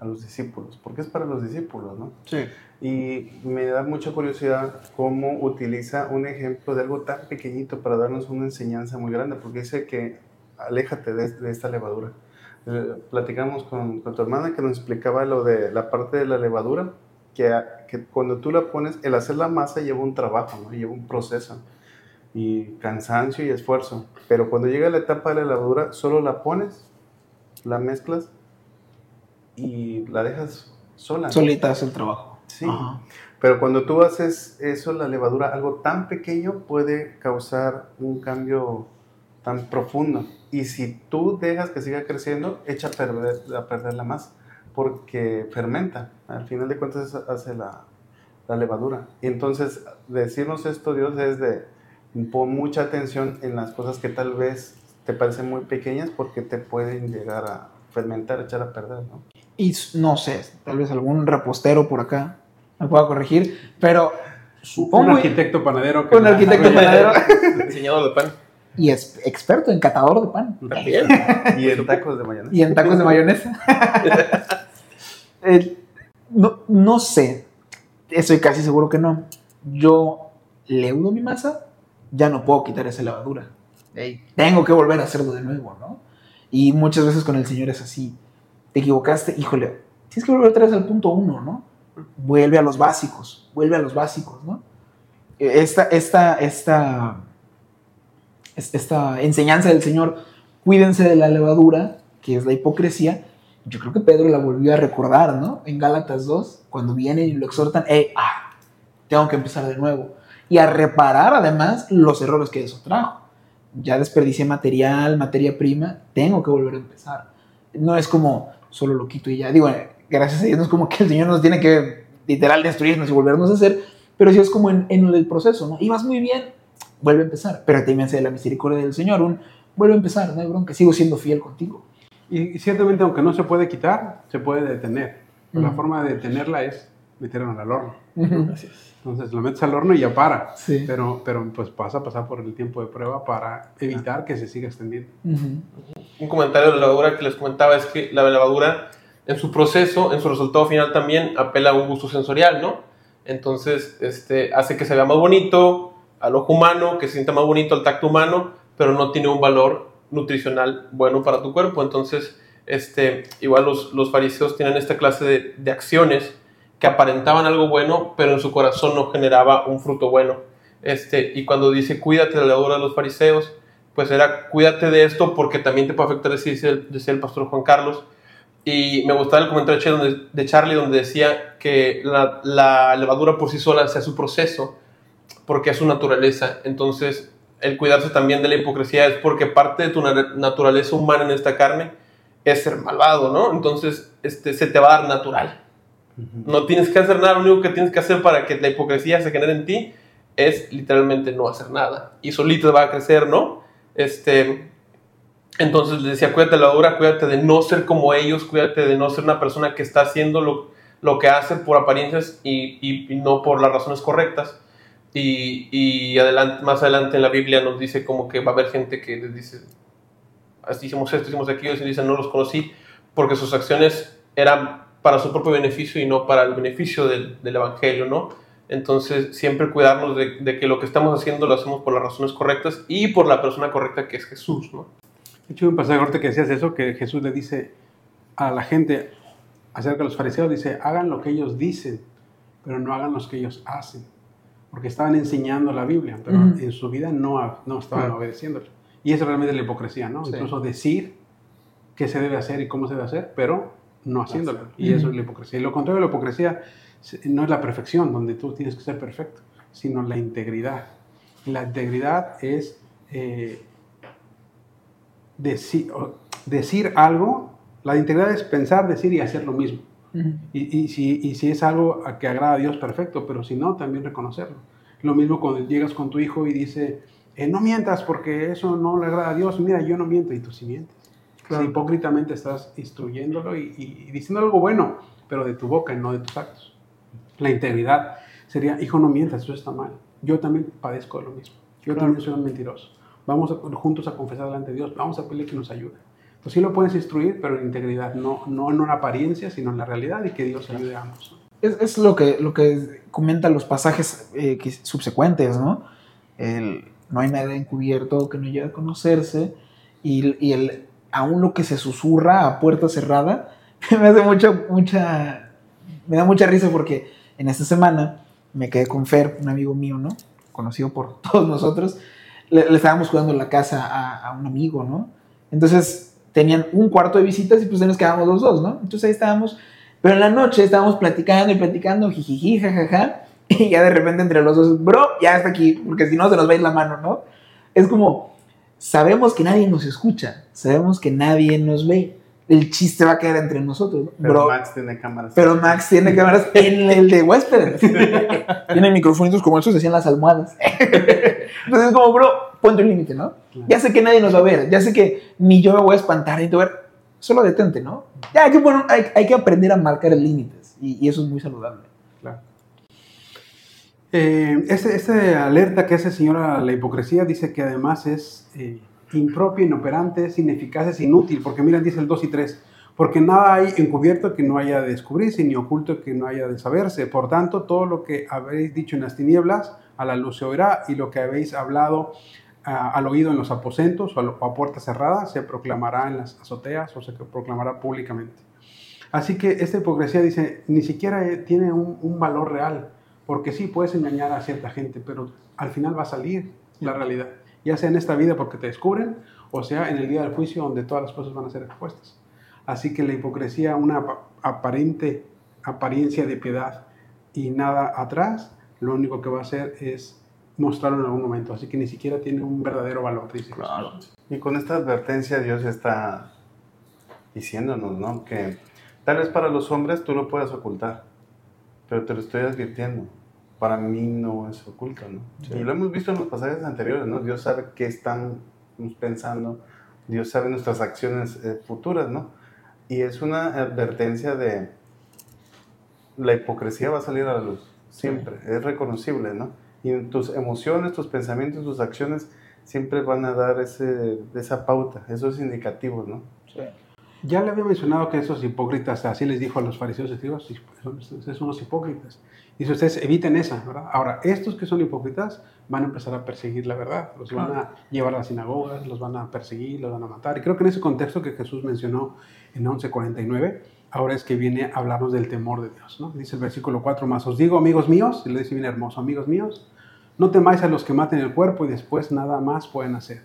a los discípulos, porque es para los discípulos, ¿no? Sí. Y me da mucha curiosidad cómo utiliza un ejemplo de algo tan pequeñito para darnos una enseñanza muy grande, porque dice que aléjate de, de esta levadura. Eh, platicamos con, con tu hermana que nos explicaba lo de la parte de la levadura, que, que cuando tú la pones, el hacer la masa lleva un trabajo, ¿no? lleva un proceso y cansancio y esfuerzo. Pero cuando llega la etapa de la levadura, solo la pones, la mezclas y la dejas sola. Solita hace el trabajo. Sí. Ajá. Pero cuando tú haces eso, la levadura, algo tan pequeño puede causar un cambio tan profundo. Y si tú dejas que siga creciendo, echa a perder, a perder la masa, porque fermenta. Al final de cuentas hace la, la levadura. Y entonces decirnos esto, Dios, es de pon mucha atención en las cosas que tal vez te parecen muy pequeñas porque te pueden llegar a fermentar, echar a perder, ¿no? Y no sé, tal vez algún repostero por acá me pueda corregir, pero Un supongo arquitecto panadero. que un arquitecto panadero [laughs] Diseñador de pan. y es experto en catador de pan También. Y en tacos de mayonesa. y en tacos de mayonesa. [laughs] Eh, no, no sé, estoy casi seguro que no. Yo leudo mi masa, ya no puedo quitar esa levadura. Tengo que volver a hacerlo de nuevo, ¿no? Y muchas veces con el Señor es así. Te equivocaste, híjole, tienes que volver otra vez al punto uno, ¿no? Vuelve a los básicos, vuelve a los básicos, ¿no? Eh, Esta, esta, esta, es- esta enseñanza del Señor, cuídense de la levadura, que es la hipocresía, yo creo que Pedro la volvió a recordar, ¿no? En Gálatas 2, cuando vienen y lo exhortan, hey, ah, tengo que empezar de nuevo. Y a reparar además los errores que eso trajo. ya desperdicié material, materia prima, tengo que volver a empezar. No es como solo lo quito y ya. Digo, eh, gracias a Dios no es como que el Señor nos tiene que literal destruirnos y volvernos a hacer, pero sí es como en, en el proceso, ¿no? Y vas muy bien, vuelve a empezar. Pero también de la misericordia del Señor, un vuelve a empezar, no hay bronca, sigo siendo fiel contigo. Y, y ciertamente, aunque no se puede quitar, se puede detener. Pero La Ujú. forma de detenerla es meterla al horno. Así es. Entonces lo metes al horno y ya para. Sí. Pero, pero pues pasa a pasar por el tiempo de prueba para evitar que se siga extendiendo. Ujú. Un comentario de la levadura que les comentaba es que la levadura en su proceso, en su resultado final también apela a un gusto sensorial, ¿no? Entonces, este, hace que se vea más bonito al ojo humano, que se sienta más bonito al tacto humano, pero no tiene un valor nutricional bueno para tu cuerpo. Entonces, este, igual los, los fariseos tienen esta clase de, de acciones que aparentaban algo bueno, pero en su corazón no generaba un fruto bueno. Este, y cuando dice cuídate de la levadura de los fariseos, pues era cuídate de esto porque también te puede afectar, decía el, decía el pastor Juan Carlos. Y me gustaba el comentario de Charlie donde, de Charlie donde decía que la, la levadura por sí sola hace su proceso porque es su naturaleza. Entonces, el cuidarse también de la hipocresía es porque parte de tu na- naturaleza humana en esta carne es ser malvado, ¿no? Entonces, este, se te va a dar natural. No tienes que hacer nada, lo único que tienes que hacer para que la hipocresía se genere en ti es literalmente no hacer nada. Y solito va a crecer, ¿no? Este, entonces le decía, cuídate de la dura, cuídate de no ser como ellos, cuídate de no ser una persona que está haciendo lo, lo que hace por apariencias y, y- y no por las razones correctas. Y, y adelante, más adelante en la Biblia nos dice como que va a haber gente que les dice, "Así hicimos esto, hicimos aquello, y dicen, no los conocí, porque sus acciones eran para su propio beneficio y no para el beneficio del, del Evangelio, ¿no? Entonces, siempre cuidarnos de, de que lo que estamos haciendo lo hacemos por las razones correctas y por la persona correcta que es Jesús, ¿no? De hecho, un pasaje ahorita que decías eso, que Jesús le dice a la gente acerca de los fariseos, dice, hagan lo que ellos dicen, pero no hagan lo que ellos hacen. Porque estaban enseñando la Biblia, pero Ujú. en su vida no, no estaban Claro. obedeciéndola. Y eso realmente es la hipocresía, ¿no? Sí. Incluso decir qué se debe hacer y cómo se debe hacer, pero no haciéndolo. Y eso es la hipocresía. Y lo contrario de la hipocresía no es la perfección, donde tú tienes que ser perfecto, sino la integridad. La integridad es eh, decir, algo, la integridad es pensar, decir y hacer lo mismo. Y, y si, y si es algo que agrada a Dios, perfecto, pero si no, también reconocerlo. Lo mismo cuando llegas con tu hijo y dice, eh, no mientas porque eso no le agrada a Dios, mira, yo no miento y tú sí mientes. Claro. Si hipócritamente estás instruyéndolo y, y- y diciendo algo bueno, pero de tu boca y no de tus actos. La integridad sería, hijo, no mientas, eso está mal. Yo también padezco de lo mismo. Yo Claro. también soy un mentiroso. Vamos a- juntos a confesar delante de Dios, vamos a pedirle que nos ayude. Entonces sí lo puedes instruir, pero en integridad, no, no en una apariencia, sino en la realidad y que Dios ayude a ambos. Es, es lo, que, lo que comentan los pasajes eh, que- subsecuentes, ¿no? El, no hay nada encubierto que no llegue a conocerse y, y el, aún lo que se susurra a puerta cerrada [laughs] me hace mucha, mucha, me da mucha risa porque en esta semana me quedé con Fer, un amigo mío, ¿no? Conocido por [laughs] todos nosotros. Le, estábamos cuidando la casa a, un amigo, ¿no? Entonces tenían un cuarto de visitas y pues nos quedábamos los dos, ¿no? Entonces ahí estábamos pero en la noche estábamos platicando y platicando, jijiji, jajaja, [laughs] y ya de repente entre los dos, bro, ya está aquí, porque si no se nos va a la mano, ¿no? Es como, sabemos que nadie nos escucha, sabemos que nadie nos ve, el chiste va a quedar entre nosotros, ¿no? Pero bro. Max tiene cámaras. Pero Max tiene cámaras [laughs] en el de huéspedes. [laughs] tiene microfonitos como esos que hacían las almohadas. [laughs] Entonces es como, bro, ponte un límite, ¿no? Ya sé que nadie nos va a ver, ya sé que ni yo me voy a espantar ni te voy a ver. Solo detente, ¿no? Ya hay que, poner- hay, hay que aprender a marcar límites y, y eso es muy saludable. Claro. Eh, alerta que hace el Señor a la hipocresía dice que además es eh, impropia, inoperante, es ineficaz, es inútil, porque miren, dice el 2 y 3, porque nada hay encubierto que no haya de descubrirse, ni oculto que no haya de saberse. Por tanto, todo lo que habéis dicho en las tinieblas, a la luz se oirá, y lo que habéis hablado ah, al oído en los aposentos o a, lo- a puerta cerrada, se proclamará en las azoteas o se proclamará públicamente. Así que esta hipocresía dice, ni siquiera eh, tiene un, un valor real, porque sí, puedes engañar a cierta gente, pero al final va a salir la realidad, ya sea en esta vida porque te descubren, o sea en el día del juicio donde todas las cosas van a ser expuestas. Así que la hipocresía, una apa- aparente apariencia de piedad y nada atrás, lo único que va a hacer es mostrarlo en algún momento, así que ni siquiera tiene un verdadero valor, dice. Claro. Y con esta advertencia Dios está diciéndonos, ¿no? Que tal vez para los hombres tú lo puedas ocultar, pero te lo estoy advirtiendo. Para mí no es oculto, ¿no? Y lo hemos visto en los pasajes anteriores, ¿no? Dios sabe qué estamos pensando, Dios sabe nuestras acciones eh, futuras, ¿no? Y es una advertencia de la hipocresía va a salir a la luz, siempre, es reconocible, ¿no? Y tus emociones, tus pensamientos, tus acciones siempre van a dar ese, esa pauta, esos indicativos, ¿no? Sí. Ya le había mencionado que esos hipócritas, así les dijo a los fariseos y escribas, "Sí, son- son los hipócritas. Dice, ustedes eviten esa, ¿verdad? Ahora, estos que son hipócritas van a empezar a perseguir la verdad, los van a llevar a las sinagogas, los van a perseguir, los van a matar. Y creo que en ese contexto que Jesús mencionó en 11.49, ahora es que viene a hablarnos del temor de Dios, ¿no? Dice el versículo 4 más, os digo, amigos míos, y le dice bien hermoso, amigos míos, no temáis a los que maten el cuerpo y después nada más pueden hacer.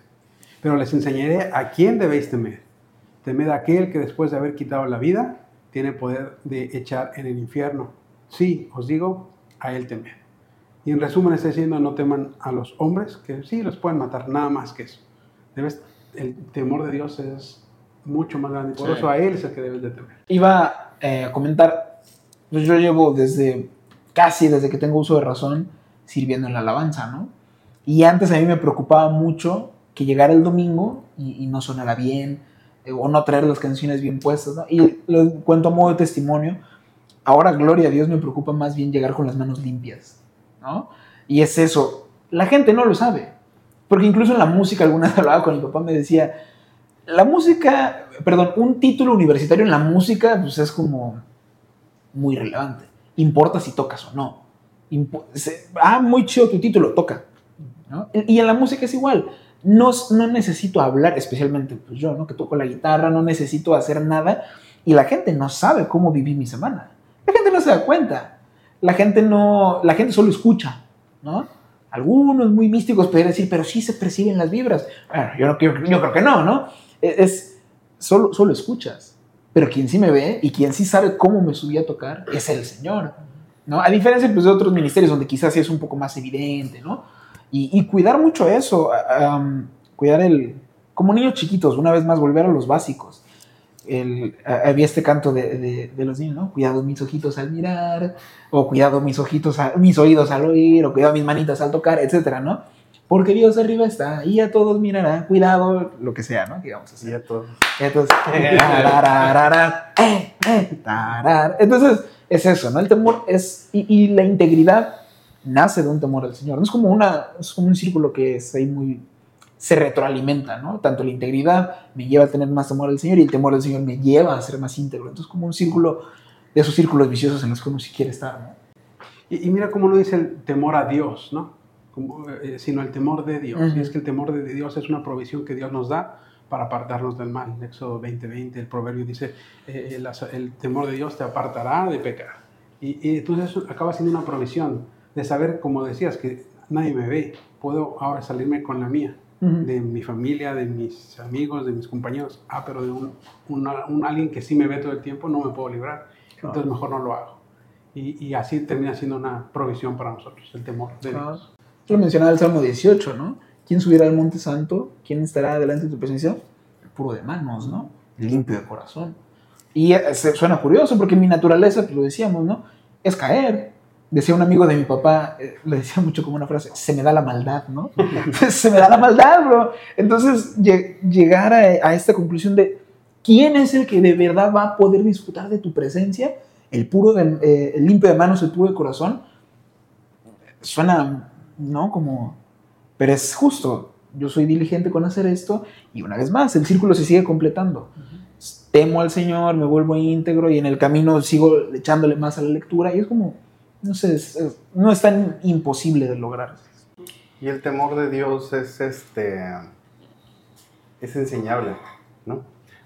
Pero les enseñaré a quién debéis temer. Temed a aquel que después de haber quitado la vida, tiene poder de echar en el infierno. Sí, os digo, a él temed. Y en resumen está diciendo, no teman a los hombres, que sí, los pueden matar, nada más que eso. Debes, el temor de Dios es mucho más grande, por Sí. eso a él es el que debes de temer. Iba eh, a comentar, pues yo llevo desde, casi desde que tengo uso de razón, sirviendo en la alabanza, ¿no? Y antes a mí me preocupaba mucho que llegara el domingo y, y no sonara bien, eh, o no traer las canciones bien puestas, ¿no? Y lo cuento a modo de testimonio, ahora, gloria a Dios, me preocupa más bien llegar con las manos limpias, ¿no? Y es eso, la gente no lo sabe, porque incluso en la música, alguna vez [laughs] hablaba con mi papá, me decía, la música, perdón, un título universitario en la música, pues es como muy relevante. Importa si tocas o no. Ah, muy chido tu título, toca. ¿no? Y en la música es igual. No, no necesito hablar, especialmente pues yo, ¿no? que toco la guitarra, no necesito hacer nada. Y la gente no sabe cómo viví mi semana. La gente no se da cuenta. La gente no, la gente solo escucha, ¿no? Algunos muy místicos pueden decir, pero sí se perciben las vibras. Bueno, yo, no, yo, yo creo que no, ¿no? Es, es- solo, solo escuchas. Pero quien sí me ve y quien sí sabe cómo me subí a tocar es el Señor, ¿no? A diferencia pues, de otros ministerios donde quizás sí es un poco más evidente, ¿no? Y, y cuidar mucho eso, am, cuidar el... Como niños chiquitos, una vez más, volver a los básicos. El, había este canto de, de- de los niños, ¿no? Cuidado mis ojitos al mirar, o cuidado mis ojitos, a- mis oídos al oír, o cuidado mis manitas al tocar, etcétera, ¿no? Porque Dios arriba está y a todos mirará, cuidado, lo que sea, ¿no? Digamos así. Y a todos. Entonces, [laughs] eh, eh. Entonces, es eso, ¿no? El temor es. Y, y la integridad nace de un temor al Señor. No es como, una, es como un círculo que es ahí muy. Se retroalimenta, ¿no? Tanto la integridad me lleva a tener más temor al Señor y el temor al Señor me lleva a ser más íntegro. Entonces, como un círculo de esos círculos viciosos en los que uno sí quiere estar, ¿no? Y, y mira cómo no dice el temor a Dios, ¿no? Como, eh, sino el temor de Dios. Ujú. Y es que el temor de Dios es una provisión que Dios nos da para apartarnos del mal. En Éxodo 20:20, el proverbio dice, eh, el, el temor de Dios te apartará de pecar. Y, y entonces acaba siendo una provisión de saber, como decías, que nadie me ve. Puedo ahora salirme con la mía, de mi familia, de mis amigos, de mis compañeros. Ah, pero de un, una- un alguien que sí me ve todo el tiempo no me puedo librar. Claro. Entonces mejor no lo hago. Y, y así termina siendo una provisión para nosotros, el temor de Dios. Yo lo mencionaba el Salmo 18, ¿no? ¿Quién subirá al monte santo? ¿Quién estará delante de tu presencia? El puro de manos, ¿no? El limpio de corazón. Y eh, suena curioso porque mi naturaleza, pues lo decíamos, ¿no? Es caer. Decía un amigo de mi papá, eh, le decía mucho como una frase, se me da la maldad, ¿no? [laughs] se me da la maldad, bro. Entonces, lle- llegar a, a esta conclusión de quién es el que de verdad va a poder disfrutar de tu presencia, el puro, de, eh, el limpio de manos, el puro de corazón, suena, ¿no? Como, pero es justo, yo soy diligente con hacer esto y una vez más, el círculo se sigue completando. Temo al Señor, me vuelvo íntegro y en el camino sigo echándole más a la lectura y es como, no sé, es- no es tan imposible de lograr. Y el temor de Dios es este es enseñable, ¿no?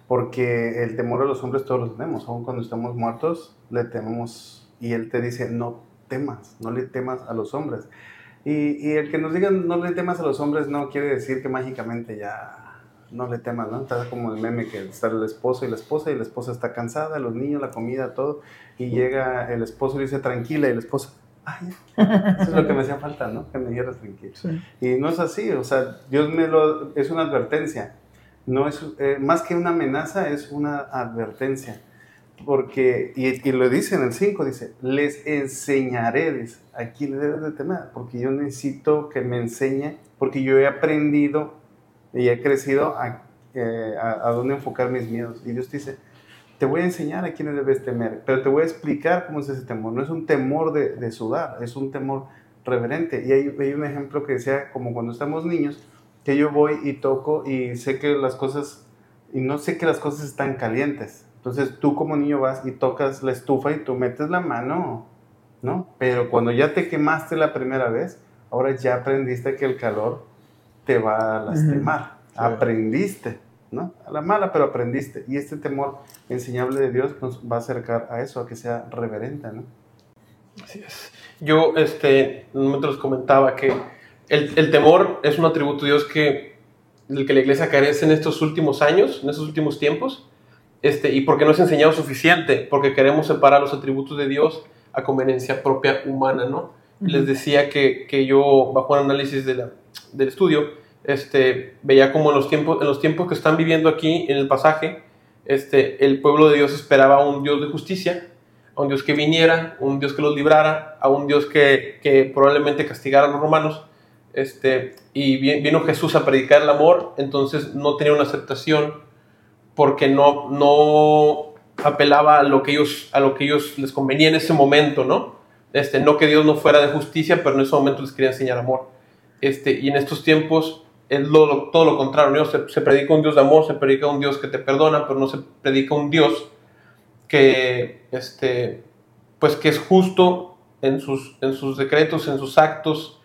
Porque el temor a los hombres todos lo tenemos, aun cuando estamos muertos, le tememos y él te dice, "No temas, no le temas a los hombres." Y, y el que nos digan no le temas a los hombres no quiere decir que mágicamente ya no le temas, ¿no? Está como el meme que está el esposo y la esposa y la esposa está cansada, los niños, la comida, todo, y llega el esposo y dice tranquila y la esposa, Ay, [laughs] eso es lo que me hacía falta, ¿no? Que me diera tranquilo. Y no es así, o sea, Dios me lo, es una advertencia. No es, eh, más que una amenaza, es una advertencia. Porque, y, y lo dice en el 5, dice, les enseñaré, dice, a quién debes de temer, porque yo necesito que me enseñe, porque yo he aprendido y he crecido a, eh, a, a dónde enfocar mis miedos. Y Dios dice, te voy a enseñar a quién debes temer, pero te voy a explicar cómo es ese temor. No es un temor de, de sudar, es un temor reverente. Y hay, hay, un ejemplo que decía, como cuando estamos niños, que yo voy y toco y sé que las cosas, y no sé que las cosas están calientes. Entonces tú como niño vas y tocas la estufa y tú metes la mano, ¿no? Pero cuando ya te quemaste la primera vez, ahora ya aprendiste que el calor te va a lastimar. Uh -huh. Aprendiste, ¿no? A la mala, pero aprendiste. Y este temor enseñable de Dios nos va a acercar a eso, a que sea reverente, ¿no? Así es. Yo, este, en un momento les comentaba que el, el, temor es un atributo de Dios que, del que la iglesia carece en estos últimos años, en estos últimos tiempos, este, y porque no es enseñado suficiente, porque queremos separar los atributos de Dios a conveniencia propia humana, ¿no? Les decía que, que, yo, bajo un análisis de la, del estudio, este, veía como en los, tiempos, en los tiempos que están viviendo aquí en el pasaje, este, el pueblo de Dios esperaba a un Dios de justicia, a un Dios que viniera, un Dios que los librara, a un Dios que, que probablemente castigara a los romanos, este, y vino Jesús a predicar el amor, entonces no tenía una aceptación porque no, no apelaba a lo, que ellos, a lo que ellos les convenía en ese momento, ¿no? Este, no que Dios no fuera de justicia, pero en ese momento les quería enseñar amor. Este, y en estos tiempos es todo lo contrario, ¿no? se, se, predica un Dios de amor, se predica un Dios que te perdona, pero no se predica un Dios que, este, pues que es justo en sus, en sus decretos, en sus actos,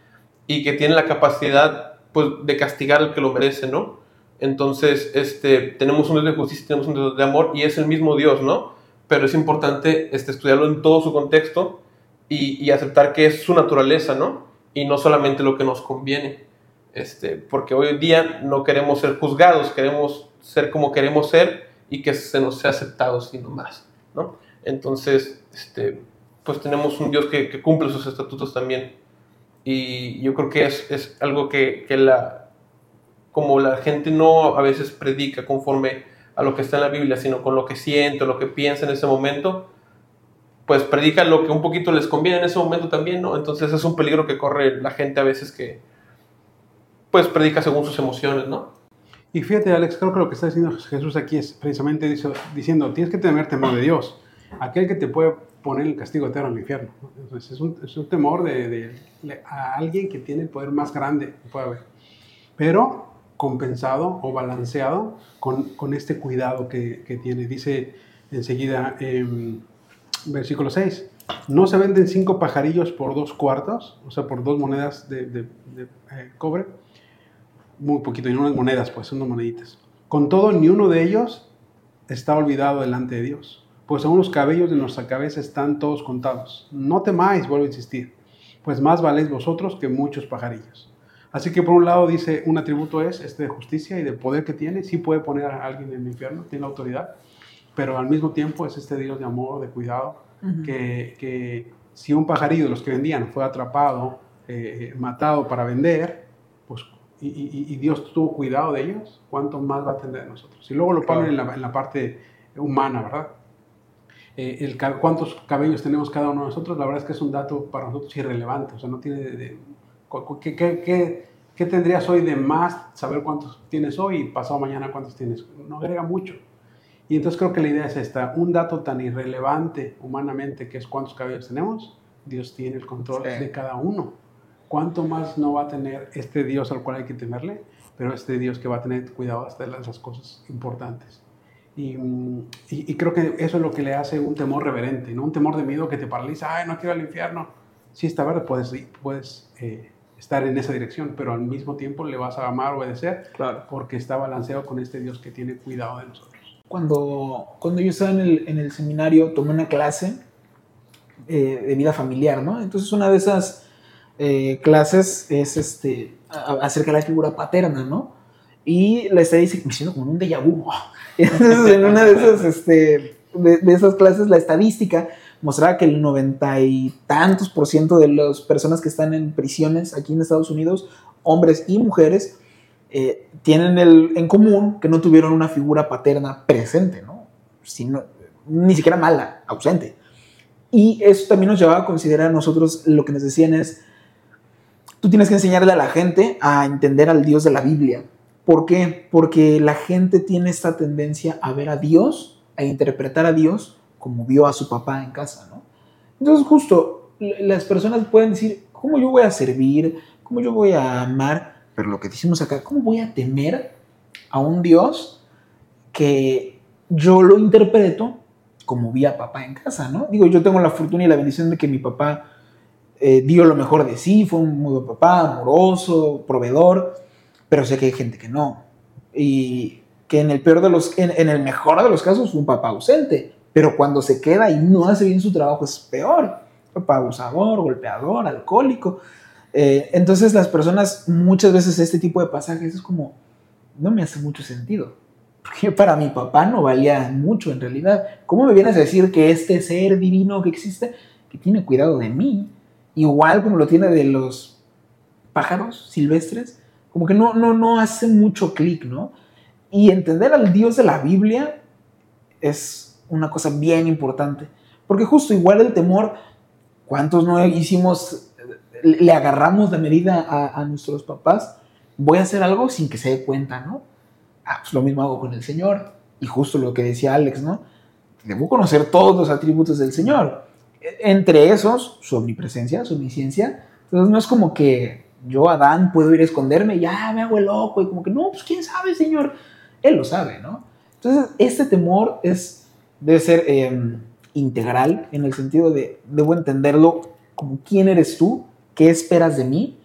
y que tiene la capacidad pues, de castigar al que lo merece, ¿no? Entonces, este, tenemos un Dios de justicia, tenemos un Dios de amor, y es el mismo Dios, ¿no? Pero es importante este, estudiarlo en todo su contexto y, aceptar que es su naturaleza, ¿no? Y no solamente lo que nos conviene. Este, porque hoy en día no queremos ser juzgados, queremos ser como queremos ser y que se nos sea aceptado sino más, ¿no? Entonces, este, pues tenemos un Dios que, que, cumple sus estatutos también y yo creo que es, es algo que, que, la, como la gente no a veces predica conforme a lo que está en la Biblia, sino con lo que siente, lo que piensa en ese momento, pues predica lo que un poquito les conviene en ese momento también, ¿no? Entonces es un peligro que corre la gente a veces que, pues predica según sus emociones, ¿no? Y fíjate, Alex, creo que lo que está diciendo Jesús aquí es precisamente diciendo, tienes que tener temor de Dios, aquel que te puede poner el castigo eterno al infierno. Entonces, es, un, es un temor de, de, de, a alguien que tiene el poder más grande que puede haber, pero compensado o balanceado con, con este cuidado que, que, tiene. Dice enseguida, eh, versículo 6, no se venden cinco pajarillos por dos cuartos, o sea, por dos monedas de, eh, cobre, muy poquito, y unas monedas, pues son unas moneditas. Con todo, ni uno de ellos está olvidado delante de Dios, pues aún los cabellos de nuestra cabeza están todos contados. No temáis, vuelvo a insistir, pues más valéis vosotros que muchos pajarillos. Así que por un lado dice, un atributo es este de justicia y de poder que tiene, sí puede poner a alguien en el infierno, tiene autoridad, pero al mismo tiempo es este Dios de amor, de cuidado, uh -huh. que, que, si un pajarillo de los que vendían fue atrapado, eh, matado para vender, pues y, y, y, Dios tuvo cuidado de ellos, ¿cuánto más va a tener de nosotros? Y luego lo ponen en, la, en, la, parte humana, ¿verdad? Eh, el, ¿Cuántos cabellos tenemos cada uno de nosotros? La verdad es que es un dato para nosotros irrelevante, o sea, no tiene... De, de, ¿qué, qué, qué, qué, tendrías hoy de más saber cuántos tienes hoy y pasado mañana cuántos tienes? No agrega mucho. Y entonces creo que la idea es esta, un dato tan irrelevante humanamente que es cuántos cabellos tenemos, Dios tiene el control sí. de cada uno. ¿cuánto más no va a tener este Dios al cual hay que temerle? Pero este Dios que va a tener cuidado hasta de las cosas importantes. Y, y, y, creo que eso es lo que le hace un temor reverente, no un temor de miedo que te paraliza, ay, no quiero al infierno. Sí, está verdad, puedes, puedes eh, estar en esa dirección, pero al mismo tiempo le vas a amar, obedecer, claro. porque está balanceado con este Dios que tiene cuidado de nosotros. Cuando, cuando yo estaba en el, en el seminario, tomé una clase eh, de vida familiar, ¿no? Entonces una de esas eh, clases es este, acerca de la figura paterna, ¿no? Y la estadística, me siento como un déjà vu. [laughs] Entonces, en una de esas, este, de, de, esas clases, la estadística mostraba que el noventa y tantos por ciento de las personas que están en prisiones aquí en Estados Unidos, hombres y mujeres, eh, tienen el, en común que no tuvieron una figura paterna presente, ¿no? Ni siquiera mala, ausente. Y eso también nos llevaba a considerar a nosotros lo que nos decían es, tú tienes que enseñarle a la gente a entender al Dios de la Biblia. ¿Por qué? Porque la gente tiene esta tendencia a ver a Dios, a interpretar a Dios como vio a su papá en casa, ¿no? Entonces justo las personas pueden decir, ¿cómo yo voy a servir? ¿Cómo yo voy a amar? Pero lo que decimos acá, ¿cómo voy a temer a un Dios que yo lo interpreto como vi a papá en casa, ¿no? Digo, yo tengo la fortuna y la bendición de que mi papá eh, dio lo mejor de sí, fue un muy buen papá, amoroso, proveedor, pero sé que hay gente que no. Y que en el peor de los, en, el mejor de los casos fue un papá ausente, pero cuando se queda y no hace bien su trabajo es peor. Papá abusador, golpeador, alcohólico. Eh, entonces las personas muchas veces este tipo de pasajes es como, no me hace mucho sentido. Porque para mi papá no valía mucho en realidad. ¿Cómo me vienes a decir que este ser divino que existe, que tiene cuidado de mí, igual como lo tiene de los pájaros silvestres, como que no, no, no hace mucho clic, ¿no? Y entender al Dios de la Biblia es una cosa bien importante. Porque justo igual el temor, ¿cuántos no hicimos, le agarramos de medida a, a nuestros papás? Voy a hacer algo sin que se dé cuenta, ¿no? Ah, pues lo mismo hago con el Señor. Y justo lo que decía Alex, ¿no? Debo conocer todos los atributos del Señor. Entre esos, su omnipresencia, su omnisciencia. Entonces no es como que yo, Adán, puedo ir a esconderme ya me hago el loco y como que no, pues quién sabe, Señor. Él lo sabe, ¿no? Entonces, este temor es, debe ser em, integral en el sentido de, debo entenderlo como quién eres tú, qué esperas de mí,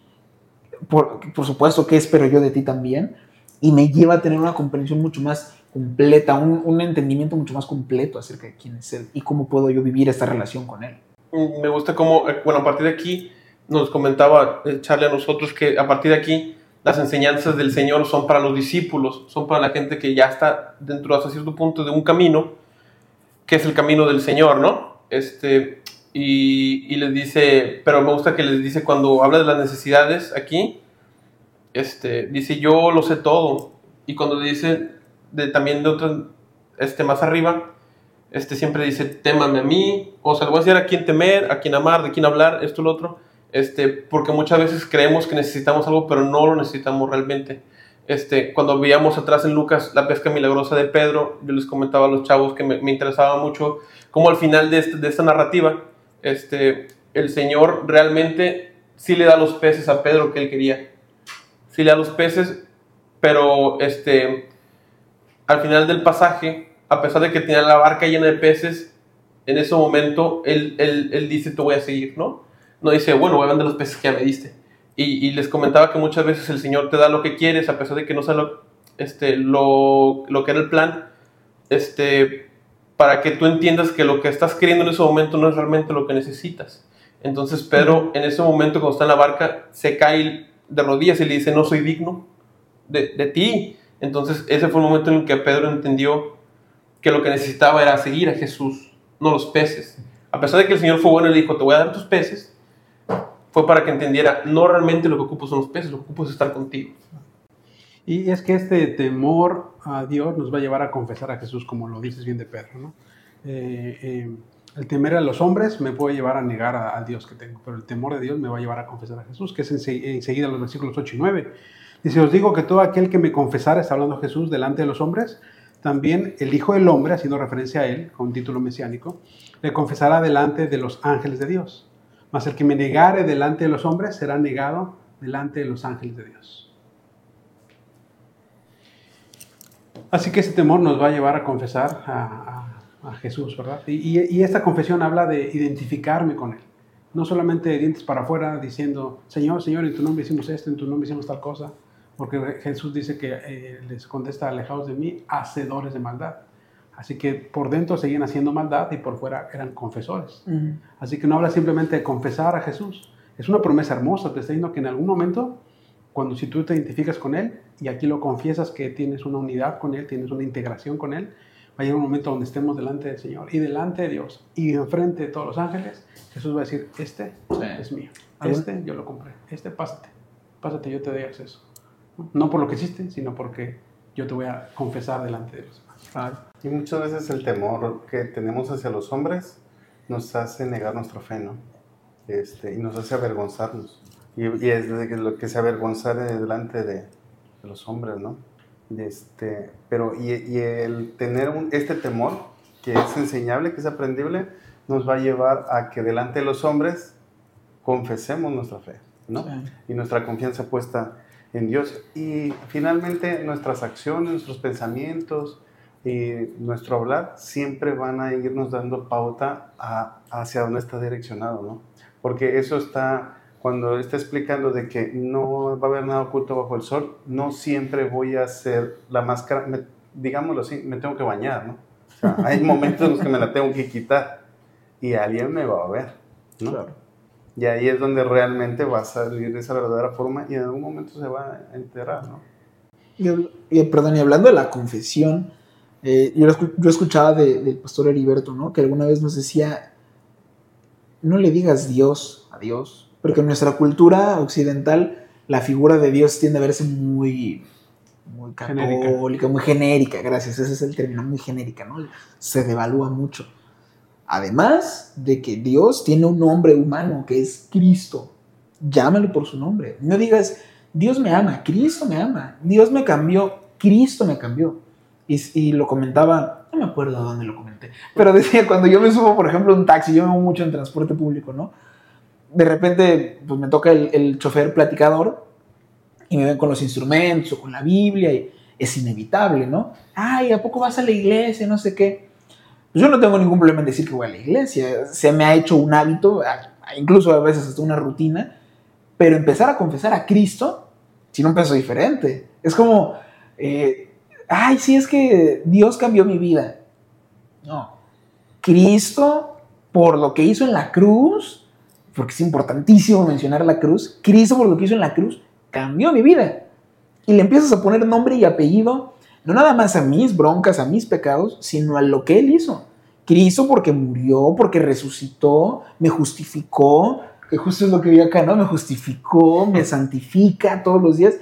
por, por supuesto, qué espero yo de ti también, y me lleva a tener una comprensión mucho más completa, un, un, entendimiento mucho más completo acerca de quién es Él y cómo puedo yo vivir esta relación con Él. Mm, me gusta cómo, eh, bueno, a partir de aquí nos comentaba eh, Charlie a nosotros que a partir de aquí las enseñanzas del Señor son para los discípulos, son para la gente que ya está dentro hasta cierto punto de un camino, que es el camino del Señor, ¿no? Este, y, y les dice, pero me gusta que les dice cuando habla de las necesidades aquí, este, dice, yo lo sé todo. Y cuando dice de, también de otro, este, más arriba, este, siempre dice, témame a mí, o sea, le voy a decir a quién temer, a quién amar, de quién hablar, esto, lo otro, este, porque muchas veces creemos que necesitamos algo, pero no lo necesitamos realmente. Este, cuando veíamos atrás en Lucas la pesca milagrosa de Pedro, yo les comentaba a los chavos que me, me interesaba mucho cómo al final de, este, de esta narrativa, este, el Señor realmente sí le da los peces a Pedro que él quería sí le da los peces, pero este, al final del pasaje, a pesar de que tenía la barca llena de peces, en ese momento él, él, él dice, te voy a seguir, ¿no? No dice, bueno, voy a vender los peces que ya me diste. Y, les comentaba que muchas veces el Señor te da lo que quieres, a pesar de que no sea lo, este, lo, lo que era el plan, este, para que tú entiendas que lo que estás queriendo en ese momento no es realmente lo que necesitas. Entonces Pedro en ese momento cuando está en la barca se cae de rodillas y le dice, no soy digno de, de ti. Entonces ese fue el momento en el que Pedro entendió que lo que necesitaba era seguir a Jesús, no los peces. A pesar de que el Señor fue bueno y le dijo, te voy a dar tus peces, fue para que entendiera, no realmente lo que ocupo son los peces, lo que ocupo es estar contigo. Y es que este temor a Dios nos va a llevar a confesar a Jesús, como lo dices bien de Pedro, ¿no? Eh, eh, el temer a los hombres me puede llevar a negar al Dios que tengo, pero el temor de Dios me va a llevar a confesar a Jesús, que es enseguida los versículos 8 y 9. Dice, os digo que todo aquel que me confesara, está hablando Jesús, delante de los hombres, también el Hijo del Hombre, haciendo referencia a él, con título mesiánico, le confesará delante de los ángeles de Dios. Mas el que me negare delante de los hombres será negado delante de los ángeles de Dios. Así que ese temor nos va a llevar a confesar a, a a Jesús, ¿verdad? Y, y, esta confesión habla de identificarme con Él. No solamente de dientes para afuera diciendo, Señor, Señor, en tu nombre hicimos esto, en tu nombre hicimos tal cosa, porque Jesús dice que eh, les contesta, alejados de mí, hacedores de maldad. Así que por dentro seguían haciendo maldad y por fuera eran confesores. Uh -huh. Así que no habla simplemente de confesar a Jesús. Es una promesa hermosa, te está diciendo que en algún momento, cuando si tú te identificas con Él y aquí lo confiesas que tienes una unidad con Él, tienes una integración con Él, va a llegar un momento donde estemos delante del Señor y delante de Dios y enfrente de todos los ángeles, Jesús va a decir, este Sí. es mío, ¿Algún- este yo lo compré, este pásate, pásate, yo te doy acceso. No por lo que hiciste, sino porque yo te voy a confesar delante de. Claro. Y muchas veces el temor que tenemos hacia los hombres nos hace negar nuestra fe, ¿no? Este, y nos hace avergonzarnos. Y, y es lo que se avergonzar de- delante de, de los hombres, ¿no? Este, pero y, y el tener un- este temor, que es enseñable, que es aprendible, nos va a llevar a que delante de los hombres confesemos nuestra fe, ¿no? Sí. y nuestra confianza puesta en Dios. Y finalmente nuestras acciones, nuestros pensamientos y nuestro hablar siempre van a irnos dando pauta a- hacia dónde está direccionado, ¿no? Porque eso está, cuando está explicando de que no va a haber nada oculto bajo el sol, no siempre voy a hacer la máscara, me- digámoslo así, me tengo que bañar, ¿no? O sea, [laughs] hay momentos en los que me la tengo que quitar y alguien me va a ver, ¿no? Claro. Y ahí es donde realmente va a salir de esa verdadera forma y en algún momento se va a enterar, ¿no? Y, y, perdón, y hablando de la confesión, eh, yo, yo escuchaba de- del pastor Heriberto, ¿no? Que alguna vez nos decía, no le digas Dios a Dios, porque en nuestra cultura occidental la figura de Dios tiende a verse muy, muy Genérica. católica, muy genérica, gracias, ese es el término, muy genérica, ¿no? Se devalúa mucho. Además de que Dios tiene un nombre humano que es Cristo. Llámalo por su nombre. No digas, Dios me ama, Cristo me ama, Dios me cambió, Cristo me cambió. Y, y lo comentaba, no me acuerdo dónde lo comenté, pero decía, cuando yo me subo, por ejemplo, a un taxi, yo me muevo mucho en transporte público, ¿no? De repente, pues me toca el, el chofer platicador y me ven con los instrumentos o con la Biblia y es inevitable, ¿no? Ay, ¿a poco vas a la iglesia? No sé qué. Pues yo no tengo ningún problema en decir que voy a la iglesia. Se me ha hecho un hábito, incluso a veces hasta una rutina, pero empezar a confesar a Cristo tiene un peso diferente. Es como, eh, ay, sí, es que Dios cambió mi vida. No. Cristo, por lo que hizo en la cruz, porque es importantísimo mencionar la cruz, Cristo por lo que hizo en la cruz, cambió mi vida. Y le empiezas a poner nombre y apellido, no nada más a mis broncas, a mis pecados, sino a lo que Él hizo. Cristo porque murió, porque resucitó, me justificó, que justo es lo que vi acá, ¿no? Me justificó, me santifica todos los días.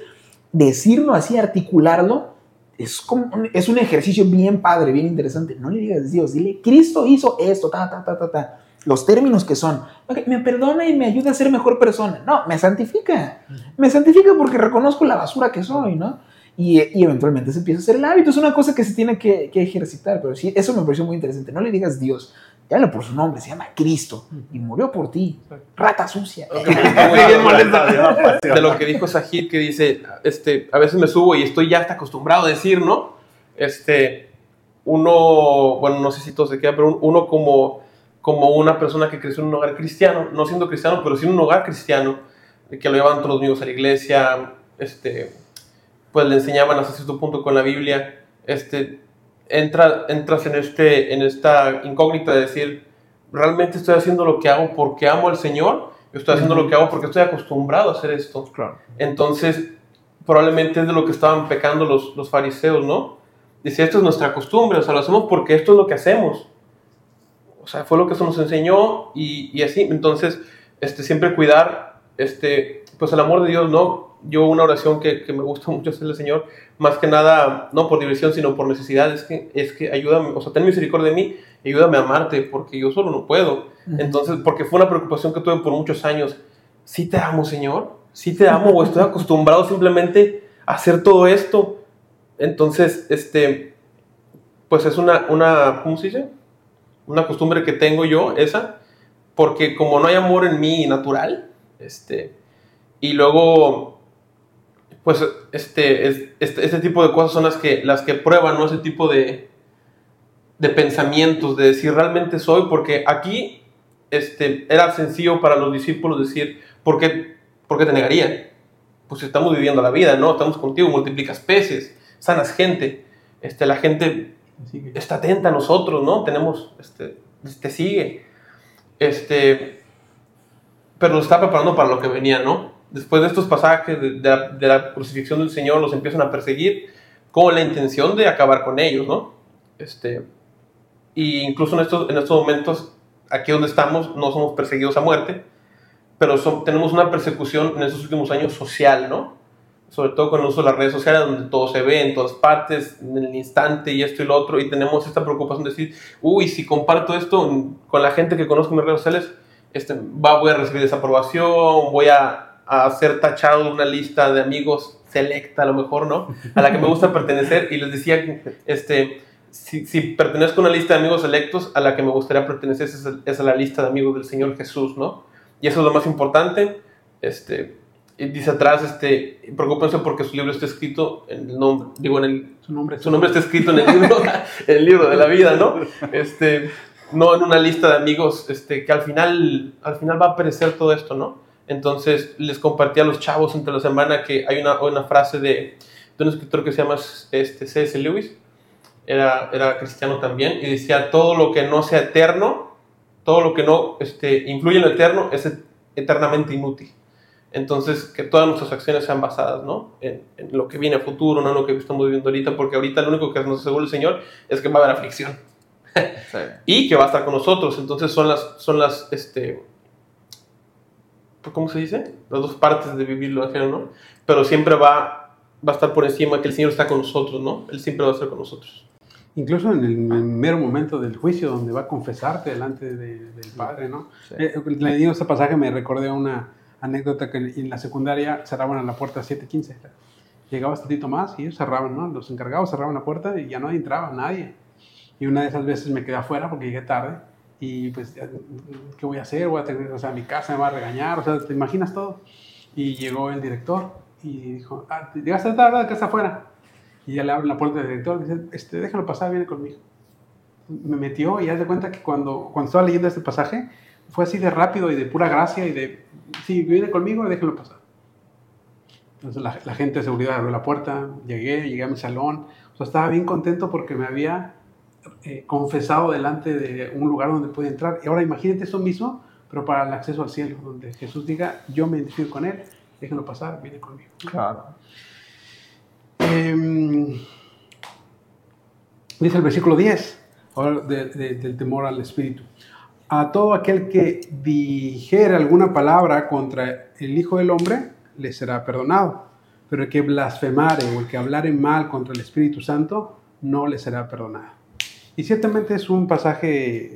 Decirlo así, articularlo, es, como un, es un ejercicio bien padre, bien interesante. No le digas Dios, dile, Cristo hizo esto, ta, ta, ta, ta, ta. Los términos que son, "Ok, me perdona y me ayuda a ser mejor persona. No, me santifica. Me santifica porque reconozco la basura que soy, ¿no? Y, y eventualmente se empieza a hacer el hábito. Es una cosa que se tiene que, que ejercitar, pero sí, eso me pareció muy interesante. No le digas Dios, llámalo por su nombre, se llama Cristo y murió por ti. Rata sucia. de lo que dijo Sajid, que dice, este, a veces me subo y estoy ya hasta acostumbrado a decir, ¿no? Este, uno, bueno, no sé si todo se queda, pero uno como, como una persona que creció en un hogar cristiano, no siendo cristiano, pero sí en un hogar cristiano, que lo llevaban todos los niños a la iglesia, este, pues le enseñaban hasta cierto punto con la Biblia, este, entra, entras en, este, en esta incógnita de decir, ¿realmente estoy haciendo lo que hago porque amo al Señor? Yo estoy haciendo lo que hago porque estoy acostumbrado a hacer esto. Claro. Entonces, probablemente es de lo que estaban pecando los, los fariseos, ¿no? Dice, esto es nuestra costumbre, o sea, lo hacemos porque esto es lo que hacemos. O sea, fue lo que se nos enseñó y, y así. Entonces, este, siempre cuidar, este, pues el amor de Dios, ¿no? Yo una oración que, que me gusta [laughs] mucho hacerle al Señor, más que nada, no por diversión, sino por necesidad, es que, es que ayúdame, o sea, ten misericordia de mí, y ayúdame a amarte, porque yo solo no puedo. Entonces, porque fue una preocupación que tuve por muchos años. ¿Sí te amo, Señor? ¿Sí te amo o estoy acostumbrado simplemente a hacer todo esto? Entonces, este, pues es una, una, ¿cómo se dice? Una costumbre que tengo yo, esa, porque como no hay amor en mí natural, este, y luego, pues, este, es- este, este tipo de cosas son las que, las que prueban, ¿no? Ese tipo de, de pensamientos, de decir realmente soy, porque aquí este, era sencillo para los discípulos decir, ¿por qué, te negarían? Pues estamos viviendo la vida, ¿no? Estamos contigo, multiplicas peces, sanas gente, este, la gente está atenta a nosotros, ¿no? Tenemos, este, te sigue, este, pero los está preparando para lo que venía, ¿no? Después de estos pasajes de, de la, de la crucifixión del Señor, los empiezan a perseguir con la intención de acabar con ellos, ¿no? Este, y incluso en estos, en estos momentos, aquí donde estamos, no somos perseguidos a muerte, pero son- tenemos una persecución en estos últimos años social, ¿no? Sobre todo con el uso de las redes sociales, donde todo se ve en todas partes, en el instante y esto y lo otro, y tenemos esta preocupación de decir, uy, si comparto esto con la gente que conozco en mis redes sociales, este, va, voy a recibir desaprobación, voy a, a ser tachado de una lista de amigos selecta, a lo mejor, ¿no? A la que me gusta pertenecer, y les decía este, si, si pertenezco a una lista de amigos selectos, a la que me gustaría pertenecer es, es a la lista de amigos del Señor Jesús, ¿no? Y eso es lo más importante. Este, dice atrás, este, preocúpense porque su libro está escrito en el nombre, digo, en el, Su nombre, su nombre está escrito en el libro, [laughs] en el libro de la vida, ¿no? Este, no en una lista de amigos, este, que al final, al final va a aparecer todo esto, ¿no? Entonces les compartí a los chavos entre la semana que hay una, una frase de, de un escritor que se llama este, C.S. Lewis, era, era cristiano también, y decía, todo lo que no sea eterno, todo lo que no este, influye en lo eterno es eternamente inútil. Entonces, que todas nuestras acciones sean basadas ¿no? en, en, lo que viene a futuro, no en lo que estamos viviendo ahorita, porque ahorita lo único que nos asegura el Señor es que va a haber aflicción. Sí. [laughs] y que va a estar con nosotros. Entonces, son las, son las este, ¿cómo se dice? Las dos partes de vivir lo ajeno, ¿no? Pero siempre va, va a estar por encima que el Señor está con nosotros, ¿no? Él siempre va a estar con nosotros. Incluso en el, en el mero momento del juicio, donde va a confesarte delante de, del Padre, ¿no? Sí. Eh, leyendo este pasaje me recordé una anécdota que en la secundaria cerraban a la puerta a 7.15. Llegaba tantito más y ellos cerraban, ¿no? Los encargados cerraban la puerta y ya no entraba nadie. Y una de esas veces me quedé afuera porque llegué tarde y pues, ¿qué voy a hacer? Voy a tener, o sea, mi casa me va a regañar, o sea, ¿te imaginas todo? Y llegó el director y dijo, ah, llegaste tarde, que está afuera. Y ya le abre la puerta del director y dice, este, déjalo pasar, viene conmigo. Me metió y haz de cuenta que cuando, cuando estaba leyendo este pasaje, fue así de rápido y de pura gracia y de, sí, viene conmigo, déjalo pasar. Entonces la, la gente de seguridad abrió la puerta, llegué, llegué a mi salón, o sea, estaba bien contento porque me había eh, confesado delante de un lugar donde puede entrar. Y ahora imagínate eso mismo, pero para el acceso al cielo, donde Jesús diga, yo me identifico con Él, déjenlo pasar, viene conmigo. Claro. Eh, dice el versículo 10, ahora de, de, del temor al Espíritu. A todo aquel que dijere alguna palabra contra el Hijo del Hombre, le será perdonado. Pero el que blasfemare o el que hablare mal contra el Espíritu Santo, no le será perdonado. Y ciertamente es un pasaje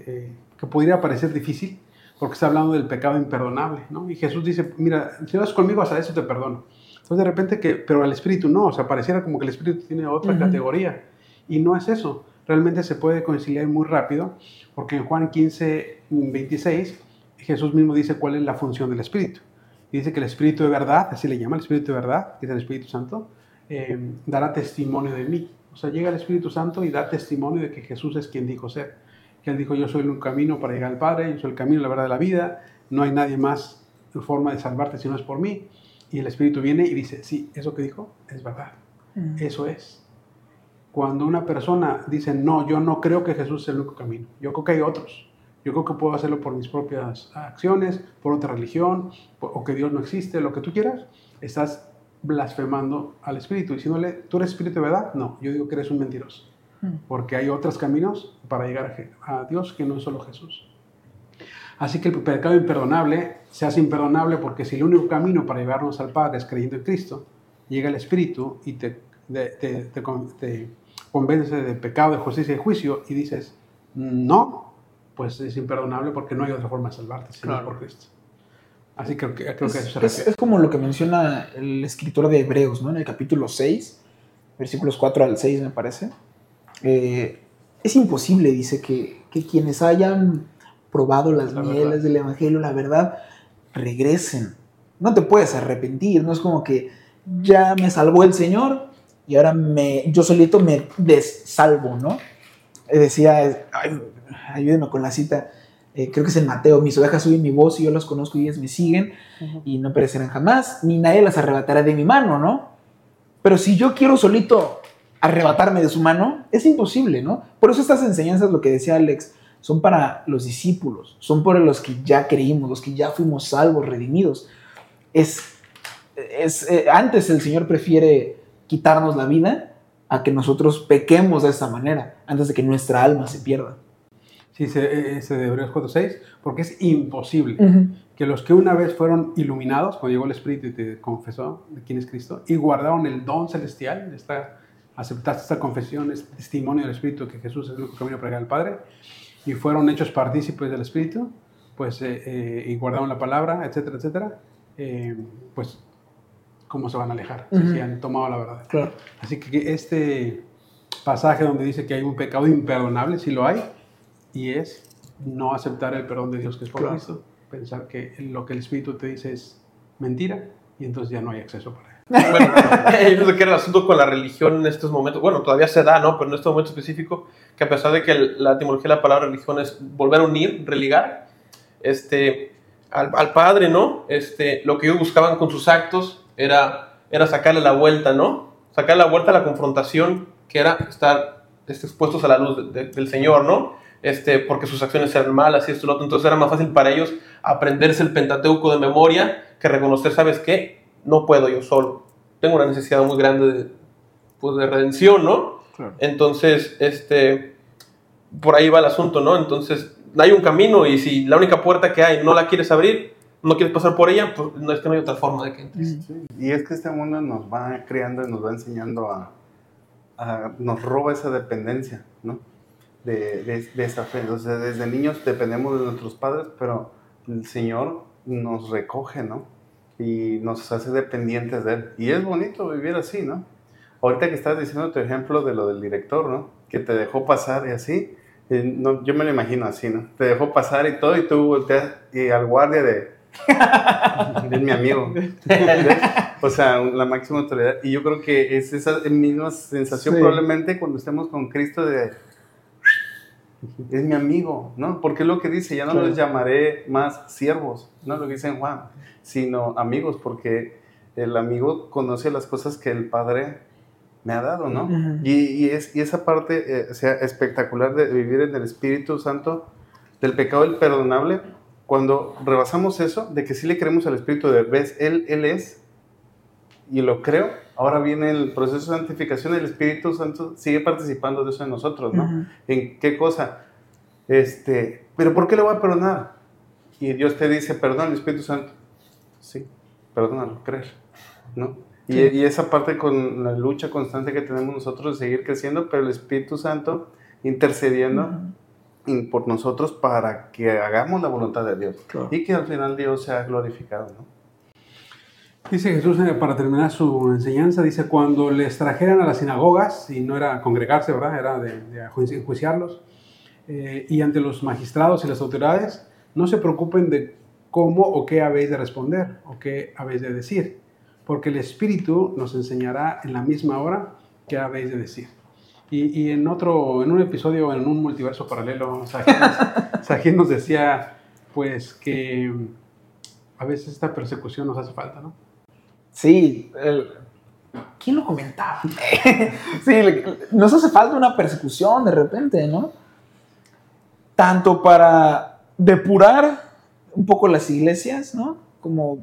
eh, que podría parecer difícil, porque está hablando del pecado imperdonable, ¿no? Y Jesús dice, mira, si vas conmigo hasta eso te perdono. Entonces de repente que, pero al Espíritu no, o sea, pareciera como que el Espíritu tiene otra uh -huh. categoría. Y no es eso. Realmente se puede conciliar muy rápido, porque en Juan 15, 26, Jesús mismo dice cuál es la función del Espíritu. Dice que el Espíritu de verdad, así le llama el Espíritu de verdad, que es el Espíritu Santo, eh, dará testimonio de mí. O sea, llega el Espíritu Santo y da testimonio de que Jesús es quien dijo ser. Que él dijo, yo soy un camino para llegar al Padre, yo soy el camino, la verdad de la vida, no hay nadie más en forma de salvarte si no es por mí. Y el Espíritu viene y dice, sí, eso que dijo es verdad, eso es. Cuando una persona dice, no, yo no creo que Jesús es el único camino, yo creo que hay otros, yo creo que puedo hacerlo por mis propias acciones, por otra religión, o que Dios no existe, lo que tú quieras, estás blasfemando al Espíritu, diciéndole, ¿tú eres Espíritu de verdad? No, yo digo que eres un mentiroso, porque hay otros caminos para llegar a Dios que no es solo Jesús. Así que el pecado imperdonable se hace imperdonable porque si el único camino para llevarnos al Padre es creyendo en Cristo, llega el Espíritu y te, te, te, te, te convence de pecado, de justicia y de juicio y dices, no, pues es imperdonable porque no hay otra forma de salvarte sino Claro. por Cristo. Así que creo, creo Es, que a eso se es- como lo que menciona el escritor de Hebreos, ¿no? En el capítulo 6, versículos 4 al 6, me parece. Eh, es imposible, dice, que, que quienes hayan probado las La mieles verdad. del Evangelio, la verdad, regresen. No te puedes arrepentir, no es como que ya me salvó el Señor y ahora me, yo solito me desalvo, ¿no? Decía, ay, ayúdeme con la cita, eh, creo que es en Mateo, mis ovejas oyen mi voz y yo las conozco y ellas me siguen y no perecerán jamás, ni nadie las arrebatará de mi mano, ¿no? Pero si yo quiero solito arrebatarme de su mano, es imposible, ¿no? Por eso estas enseñanzas, lo que decía Alex, son para los discípulos, son para los que ya creímos, los que ya fuimos salvos, redimidos. Es, es eh, antes el Señor prefiere quitarnos la vida a que nosotros pequemos de esta manera, antes de que nuestra alma se pierda. Sí, ese, ese de Hebreos 4.6, porque es imposible que los que una vez fueron iluminados, cuando llegó el Espíritu y te confesó de quién es Cristo, y guardaron el don celestial, esta, aceptaste esta confesión, este testimonio del Espíritu que Jesús es el único camino para llegar al Padre, y fueron hechos partícipes del Espíritu, pues, eh, eh, y guardaron la palabra, etcétera, etcétera, eh, pues, ¿cómo se van a alejar si han tomado la verdad? Claro. Así que este pasaje donde dice que hay un pecado imperdonable, sí lo hay, y es no aceptar el perdón de Dios que es por Claro. Cristo, pensar que lo que el Espíritu te dice es mentira y entonces ya no hay acceso para él. [laughs] Bueno, yo creo que era el asunto con la religión en estos momentos, bueno, todavía se da, ¿no? Pero en este momento específico, que a pesar de que la etimología de la palabra religión es volver a unir, religar, este, al, al Padre, ¿no? Este, lo que ellos buscaban con sus actos era, era sacarle la vuelta, ¿no? Sacarle la vuelta a la confrontación, que era estar este, expuestos a la luz de- de- del Señor, ¿no? Este, porque sus acciones eran malas y esto y lo otro, entonces era más fácil para ellos aprenderse el Pentateuco de memoria que reconocer, ¿sabes qué? No puedo yo solo. Tengo una necesidad muy grande de, pues, de redención, ¿no? Claro. Entonces, este, por ahí va el asunto, ¿no? Entonces, hay un camino y si la única puerta que hay no la quieres abrir, no quieres pasar por ella, pues no es que no hay otra forma de que entres. Sí, Y es que este mundo nos va creando y nos va enseñando a, a- nos roba esa dependencia, ¿no? De, de, de esa fe. O sea, desde niños dependemos de nuestros padres, pero el Señor nos recoge, ¿no? Y nos hace dependientes de Él. Y es bonito vivir así, ¿no? Ahorita que estás diciendo tu ejemplo de lo del director, ¿no? Que te dejó pasar y así. eh, no, yo me lo imagino así, ¿no? Te dejó pasar y todo, y tú volteas y al guardia de. [laughs] es mi amigo. [laughs] O sea, la máxima autoridad. Y yo creo que es esa misma sensación Sí. probablemente cuando estemos con Cristo de... Es mi amigo, ¿no? Porque es lo que dice, ya no Claro. los llamaré más siervos, no lo que dice Juan, sino amigos, porque el amigo conoce las cosas que el Padre me ha dado, ¿no? Ujú. y, y es, y esa parte, eh, sea, espectacular de vivir en el Espíritu Santo, del pecado imperdonable, cuando rebasamos eso, de que sí le creemos al Espíritu de, ves, Él, Él es, y lo creo, ahora viene el proceso de santificación, el Espíritu Santo sigue participando de eso en nosotros, ¿no? Ujú. ¿En qué cosa? Este, pero ¿por qué le voy a perdonar? Y Dios te dice, perdón, el Espíritu Santo. Sí, perdónalo, creer, ¿no? Y, Sí. y esa parte con la lucha constante que tenemos nosotros de seguir creciendo, pero el Espíritu Santo intercediendo Ujú. en- por nosotros para que hagamos la voluntad de Dios Claro. y que al final Dios sea glorificado, ¿no? Dice Jesús, eh, para terminar su enseñanza, dice, cuando les trajeran a las sinagogas, y no era congregarse, ¿verdad? Era de, de enjuici- enjuiciarlos, eh, y ante los magistrados y las autoridades, no se preocupen de cómo o qué habéis de responder o qué habéis de decir, porque el Espíritu nos enseñará en la misma hora qué habéis de decir. Y, y en otro, en un episodio, en un multiverso paralelo, Sajid nos, decía, pues, que a veces esta persecución nos hace falta, ¿no? Sí, el- ¿quién lo comentaba? [laughs] sí, nos hace falta una persecución de repente, ¿no? Tanto para depurar un poco las iglesias, ¿no? Como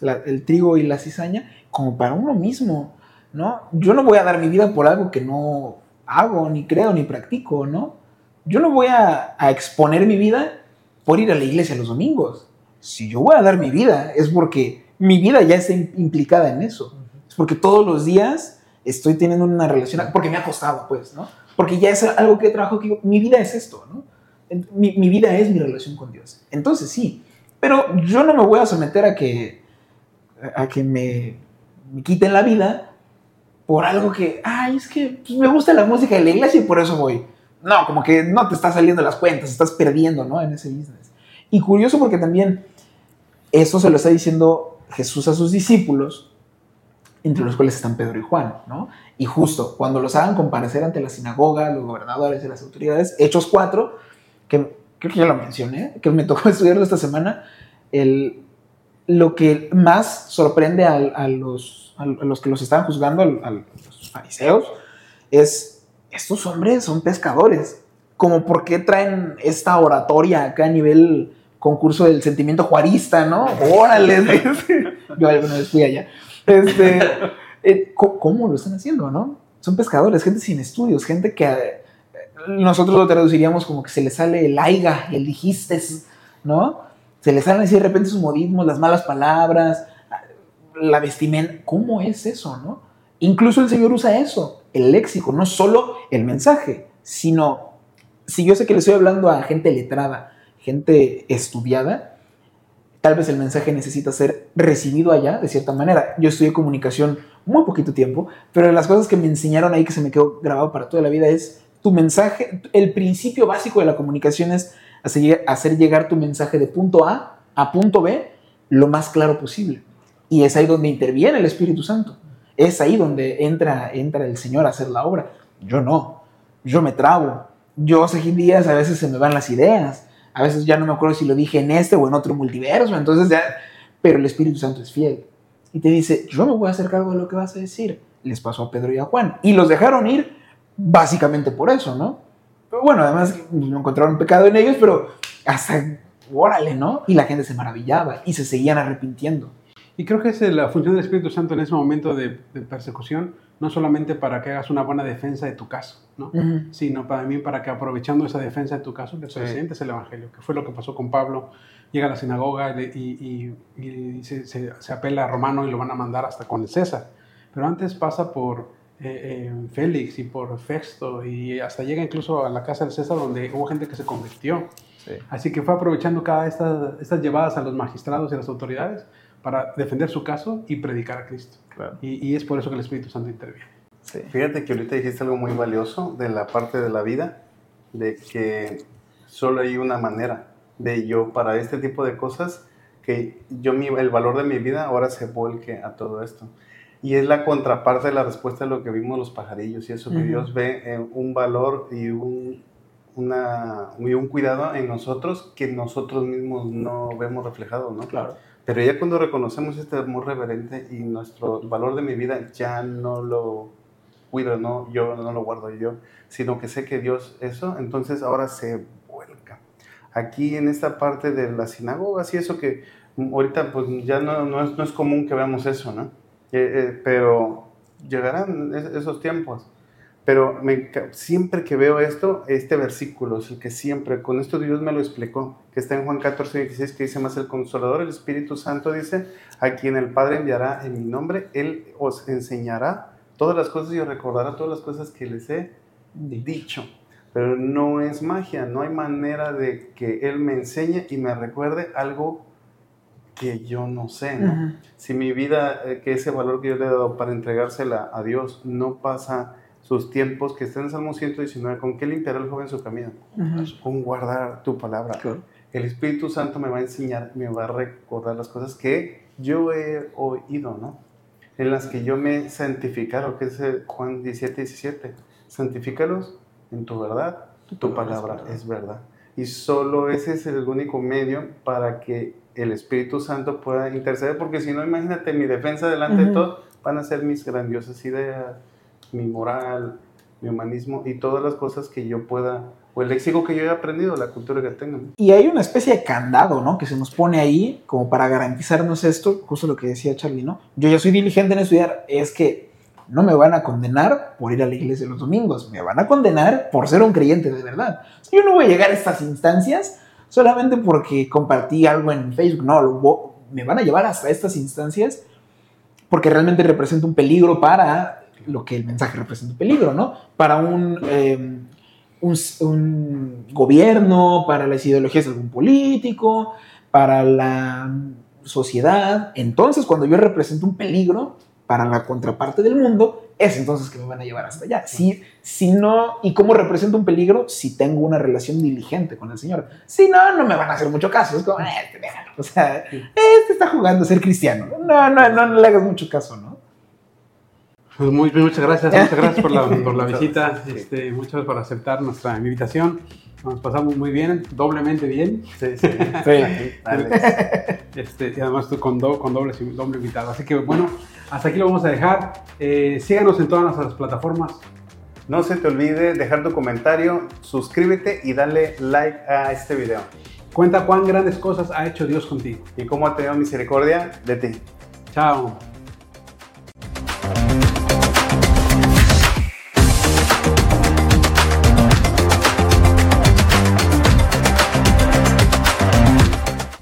la- el trigo y la cizaña, como para uno mismo, ¿no? Yo no voy a dar mi vida por algo que no hago, ni creo, ni practico, ¿no? Yo no voy a, a exponer mi vida por ir a la iglesia los domingos. Si yo voy a dar mi vida, es porque mi vida ya está im- implicada en eso. Es porque todos los días estoy teniendo una relación, porque me ha costado, pues, ¿no? Porque ya es algo que trabajo que mi vida es esto, ¿no? Mi, mi vida es mi relación con Dios. Entonces sí, pero yo no me voy a someter a que, a que me, me quiten la vida por algo que, ay, es que me gusta la música de la iglesia y por eso voy. No, como que no te está saliendo las cuentas, estás perdiendo, ¿no? En ese business. Y curioso porque también eso se lo está diciendo Jesús a sus discípulos, entre los cuales están Pedro y Juan, ¿no? Y justo cuando los hagan comparecer ante la sinagoga, los gobernadores y las autoridades, Hechos 4, que creo que ya lo mencioné, que me tocó [laughs] estudiarlo esta semana, el, lo que más sorprende al- a, los, a los que los estaban juzgando, al- a los fariseos, es, estos hombres son pescadores, como por qué traen esta oratoria acá a nivel concurso del sentimiento juarista, ¿no? Órale, [laughs] yo alguna vez fui allá. Este, eh, ¿cómo, lo están haciendo, no? Son pescadores, gente sin estudios, gente que eh, nosotros lo traduciríamos como que se le sale el aiga, el dijistes, ¿no? Se le salen así de repente sus modismos, las malas palabras, la vestimenta. ¿Cómo es eso, no? Incluso el Señor usa eso, el léxico, no solo el mensaje, sino, si yo sé que le estoy hablando a gente letrada, gente estudiada, tal vez el mensaje necesita ser recibido allá de cierta manera. Yo estudié comunicación muy poquito tiempo, pero las cosas que me enseñaron ahí que se me quedó grabado para toda la vida es tu mensaje, el principio básico de la comunicación es hacer llegar tu mensaje de punto A a punto B lo más claro posible. Y es ahí donde interviene el Espíritu Santo. Es ahí donde entra, entra el Señor a hacer la obra. Yo no. Yo me trabo. Yo hace días a veces se me van las ideas. A veces ya no me acuerdo si lo dije en este o en otro multiverso. Entonces ya... Pero el Espíritu Santo es fiel. Y te dice, yo me voy a hacer cargo de lo que vas a decir. Les pasó a Pedro y a Juan. Y los dejaron ir básicamente por eso, ¿no? Pero bueno, además no encontraron pecado en ellos, pero hasta, órale, ¿no? Y la gente se maravillaba y se seguían arrepintiendo. Y creo que es la función del Espíritu Santo en ese momento de, persecución, no solamente para que hagas una buena defensa de tu caso, ¿no? sino para mí para que aprovechando esa defensa de tu caso, te presentes el Evangelio, que fue lo que pasó con Pablo. Llega a la sinagoga y, se, se, apela a Romano y lo van a mandar hasta con el César. Pero antes pasa por eh, eh, Félix y por Festo y hasta llega incluso a la casa del César donde hubo gente que se convirtió. Así que fue aprovechando cada estas, estas llevadas a los magistrados y las autoridades para defender su caso y predicar a Cristo. Y, es por eso que el Espíritu Santo interviene. Fíjate que ahorita dijiste algo muy valioso de la parte de la vida, de que solo hay una manera de yo para este tipo de cosas, que yo el valor de mi vida ahora se vuelque a todo esto. Y es la contraparte de la respuesta de lo que vimos los pajarillos y eso, que Dios ve eh, un valor y un, una, y un cuidado en nosotros que nosotros mismos no vemos reflejado, ¿no? Claro. Pero ya cuando reconocemos este amor reverente y nuestro valor de mi vida ya no lo cuido, no, yo no lo guardo yo, sino que sé que Dios eso, entonces ahora se vuelca. Aquí en esta parte de la sinagoga, y eso que ahorita pues ya no, no, es, no es común que veamos eso, ¿no? Eh, eh, pero llegarán esos tiempos. Pero me, siempre que veo esto, este versículo es el que siempre, con esto Dios me lo explicó, que está en Juan 14, 16, que dice más el consolador, el Espíritu Santo dice, a quien el Padre enviará en mi nombre, Él os enseñará todas las cosas y os recordará todas las cosas que les he dicho. Pero no es magia, no hay manera de que Él me enseñe y me recuerde algo que yo no sé. Si mi vida, eh, que ese valor que yo le he dado para entregársela a Dios, no pasa sus tiempos, que está en Salmo 119, ¿con qué limpiará el joven su camino? Con guardar tu palabra. El Espíritu Santo me va a enseñar, me va a recordar las cosas que yo he oído, ¿no? En las que yo me he santificado, que es Juan 17, 17. Santifícalos en tu verdad, tu, palabra es verdad. Y solo ese es el único medio para que el Espíritu Santo pueda interceder, porque si no, imagínate, mi defensa delante de todo van a ser mis grandiosas ideas, mi moral, mi humanismo y todas las cosas que yo pueda, o el léxico que yo he aprendido, la cultura que tengo. Y hay una especie de candado, ¿no? Que se nos pone ahí como para garantizarnos esto, justo lo que decía Charlie, ¿no? Yo ya soy diligente en estudiar, es que no me van a condenar por ir a la iglesia los domingos, me van a condenar por ser un creyente de verdad. Yo no voy a llegar a estas instancias solamente porque compartí algo en Facebook, no, me van a llevar hasta estas instancias porque realmente representa un peligro para lo que el mensaje representa un peligro, ¿no? Para un, em, un, gobierno, para las ideologías de algún político, para la sociedad. Entonces, cuando yo represento un peligro para la contraparte del mundo, es entonces que me van a llevar hasta allá. Si, si no, ¿y cómo represento un peligro? Si tengo una relación diligente con el Señor. Si no, no me van a hacer mucho caso. Es como, eh, este, O sea, este está jugando a ser cristiano. No, no, no, no le hagas mucho caso, ¿no? Pues muy, muchas gracias, muchas gracias por la, [laughs] por la visita, este, muchas gracias por aceptar nuestra invitación. Nos pasamos muy bien, doblemente bien. Sí, sí. [laughs] Este, y además tú con, con doble, doble invitado. Así que bueno, hasta aquí lo vamos a dejar. Eh, síganos en todas nuestras plataformas. No se te olvide dejar tu comentario, suscríbete y dale like a este video. Cuenta cuán grandes cosas ha hecho Dios contigo. Y cómo ha tenido misericordia de ti. Chao.